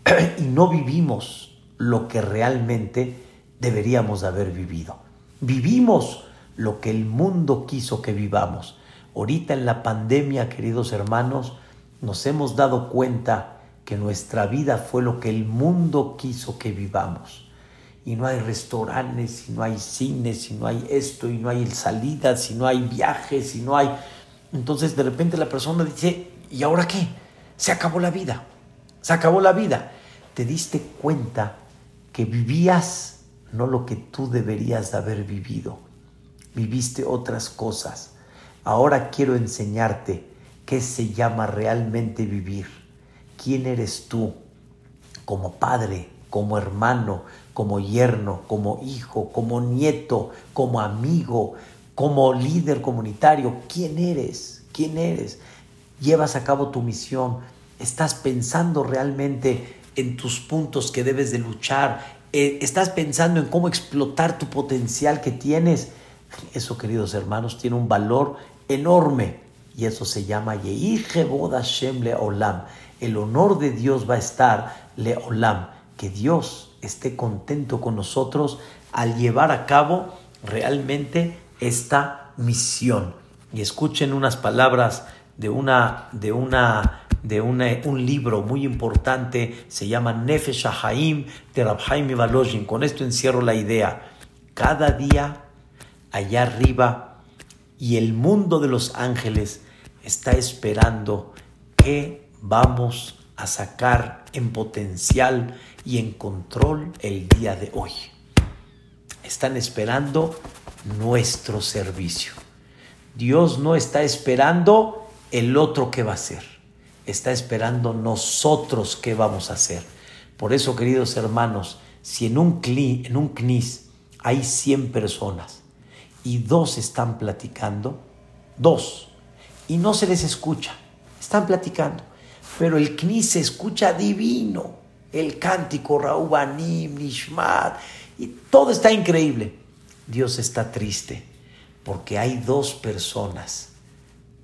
A: y no vivimos lo que realmente deberíamos haber vivido. Vivimos lo que el mundo quiso que vivamos. Ahorita en la pandemia, queridos hermanos, nos hemos dado cuenta que nuestra vida fue lo que el mundo quiso que vivamos. Y no hay restaurantes, y no hay cines, y no hay esto, y no hay salidas, y no hay viajes, y no hay... Entonces de repente la persona dice, ¿y ahora qué? Se acabó la vida, se acabó la vida. Te diste cuenta que vivías no lo que tú deberías de haber vivido. Viviste otras cosas. Ahora quiero enseñarte qué se llama realmente vivir. ¿Quién eres tú como padre, como hermano, como yerno, como hijo, como nieto, como amigo, como líder comunitario? ¿Quién eres? ¿Quién eres? ¿Llevas a cabo tu misión? ¿Estás pensando realmente en tus puntos que debes de luchar, eh, estás pensando en cómo explotar tu potencial que tienes. Eso, queridos hermanos, tiene un valor enorme y eso se llama Hashem Le Olam. El honor de Dios va a estar Le Olam, que Dios esté contento con nosotros al llevar a cabo realmente esta misión. Y escuchen unas palabras de una, de una de un libro muy importante, se llama Nefesh Haim de Rabhaim Ivalojin. Con esto encierro la idea. Cada día allá arriba y el mundo de los ángeles está esperando que vamos a sacar en potencial y en control el día de hoy. Están esperando nuestro servicio. Dios no está esperando el otro que va a ser está esperando nosotros qué vamos a hacer. Por eso, queridos hermanos, si en un, cli, en un CNIS hay 100 personas y dos están platicando, dos, y no se les escucha, están platicando, pero el CNIS se escucha divino, el cántico, Raubanim, Nishmat, y todo está increíble. Dios está triste porque hay dos personas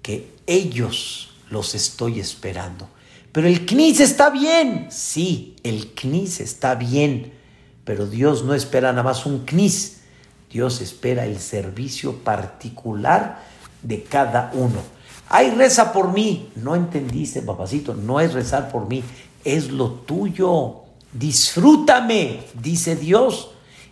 A: que ellos los estoy esperando. Pero el CNIS está bien. Sí, el CNIS está bien. Pero Dios no espera nada más un CNIS. Dios espera el servicio particular de cada uno. Ay, reza por mí. No entendiste, papacito. No es rezar por mí. Es lo tuyo. Disfrútame, dice Dios.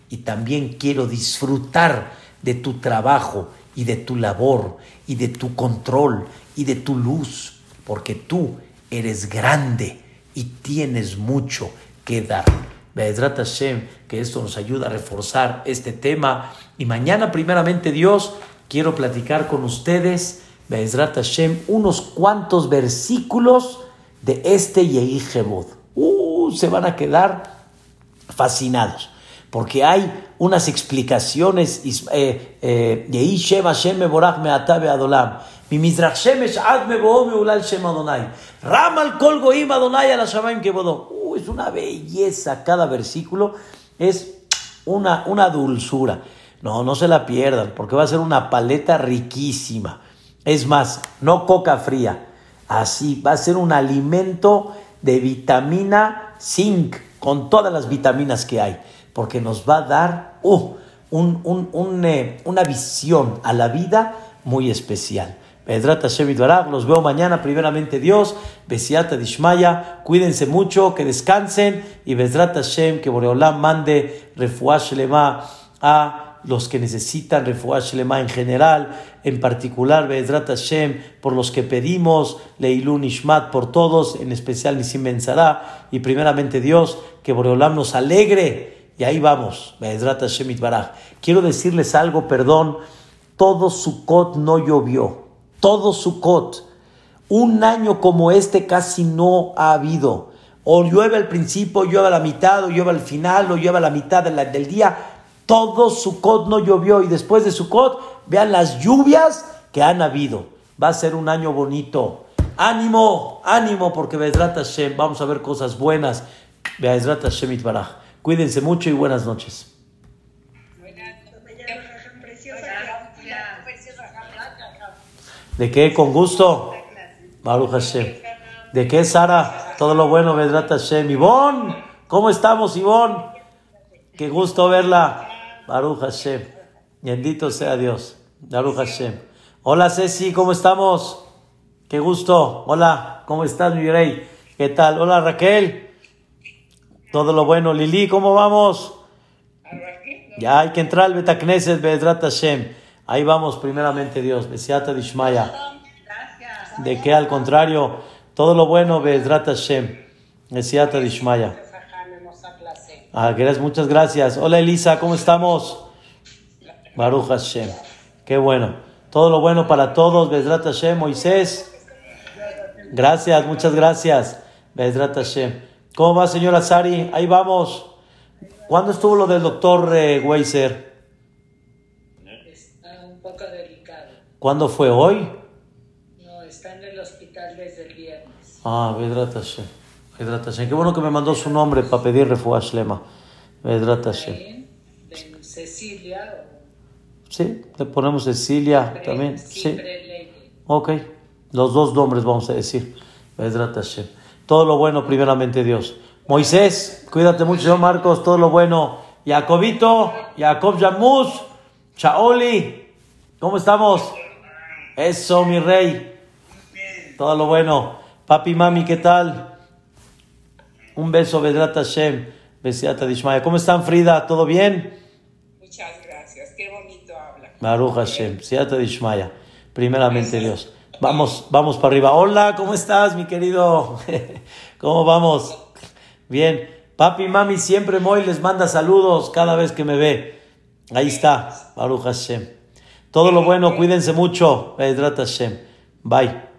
A: Y también quiero disfrutar de tu trabajo y de tu labor y de tu control y de tu luz, porque tú eres grande y tienes mucho que dar. Be'ezrat Hashem, que esto nos ayuda a reforzar este tema. Y mañana, primeramente Dios, quiero platicar con ustedes, Be'ezrat Hashem, unos cuantos versículos de este Yehi Jebod. Uh, se van a quedar fascinados, porque hay unas explicaciones. Eh, eh, Yehi Shem Hashem Meborach Meatabe Adolam. Mi Mizrach Shemesh Ad Meboo Meulal Shem Adonai. Ramal Kol Goim Adonai Alashamayim Kebodó. Uh, es una belleza cada versículo. Es una, una dulzura. No, no se la pierdan, porque va a ser una paleta riquísima. Es más, no coca fría así va a ser un alimento de vitamina zinc, con todas las vitaminas que hay, porque nos va a dar uh, eh, una visión a la vida muy especial. Bedrat Hashem los veo mañana, primeramente Dios, Besiata Dishmaya, cuídense mucho, que descansen y Bedrat Hashem, que Boreolam mande Refuash Lema a los que necesitan Refuash Lema en general, en particular Bedrat Hashem, por los que pedimos Leilun Ishmat por todos, en especial Nisim Benzara, y primeramente Dios, que Boreolam nos alegre, y ahí vamos, Bedrat Hashem Quiero decirles algo, perdón, todo Sukkot no llovió todo Sukkot. Un año como este casi no ha habido. O llueve al principio, llueve a la mitad, o llueve al final, o llueve a la mitad del día. Todo Sukkot no llovió y después de Sukkot, vean las lluvias que han habido. Va a ser un año bonito. Ánimo, ánimo, porque Bezrat Hashem, vamos a ver cosas buenas. Bezrat Hashem Itbaraj. Cuídense mucho y buenas noches. ¿De qué? Con gusto. Baruch Hashem. ¿De qué, Sara? Todo lo bueno, Vedrat Hashem. Ivonne, ¿cómo estamos, Ivonne? Qué gusto verla. Baruch Hashem. Bendito sea Dios. Baruch Hashem. Hola, Ceci, ¿cómo estamos? Qué gusto. Hola, ¿cómo estás, mi rey? ¿Qué tal? Hola, Raquel. Todo lo bueno. Lili, ¿cómo vamos? Ya hay que entrar al Betacneset, Vedrat Hashem. Ahí vamos, primeramente Dios. Besiata Dishmaya. De que al contrario, todo lo bueno, Bezrat Hashem. Besiata Dishmaya. Ah, muchas gracias. Hola Elisa, ¿cómo estamos? Baruch Hashem. Qué bueno. Todo lo bueno para todos. Bezrat Hashem. Moisés. Gracias, muchas gracias. Bezrat Hashem. ¿Cómo va, señora Sari? Ahí vamos. ¿Cuándo estuvo lo del doctor eh, Weiser? ¿Cuándo fue hoy?
B: No, está en el hospital desde el viernes.
A: Ah, Vedrat Hashem. Qué bueno que me mandó su nombre para pedir refuash lema. Vedrat Hashem.
B: Cecilia.
A: Sí, le ponemos Cecilia también. Sí. Ok. Los dos nombres vamos a decir. Todo lo bueno, primeramente Dios. Moisés, cuídate mucho, Marcos. Todo lo bueno. Jacobito, Jacob Yamus, Chaoli. ¿Cómo estamos? Eso, mi rey. Todo lo bueno. Papi, mami, ¿qué tal? Un beso, Vedrat Hashem. Besiata Dishmaya. ¿Cómo están, Frida? ¿Todo bien?
B: Muchas gracias. Qué bonito habla.
A: Baruch Hashem. Besiata Dishmaya. Primeramente, Dios. Vamos, vamos para arriba. Hola, ¿cómo estás, mi querido? ¿Cómo vamos? Bien. Papi, mami, siempre Moy les manda saludos cada vez que me ve. Ahí está. Baruch Hashem. Todo lo bueno, cuídense mucho. Hashem. Bye.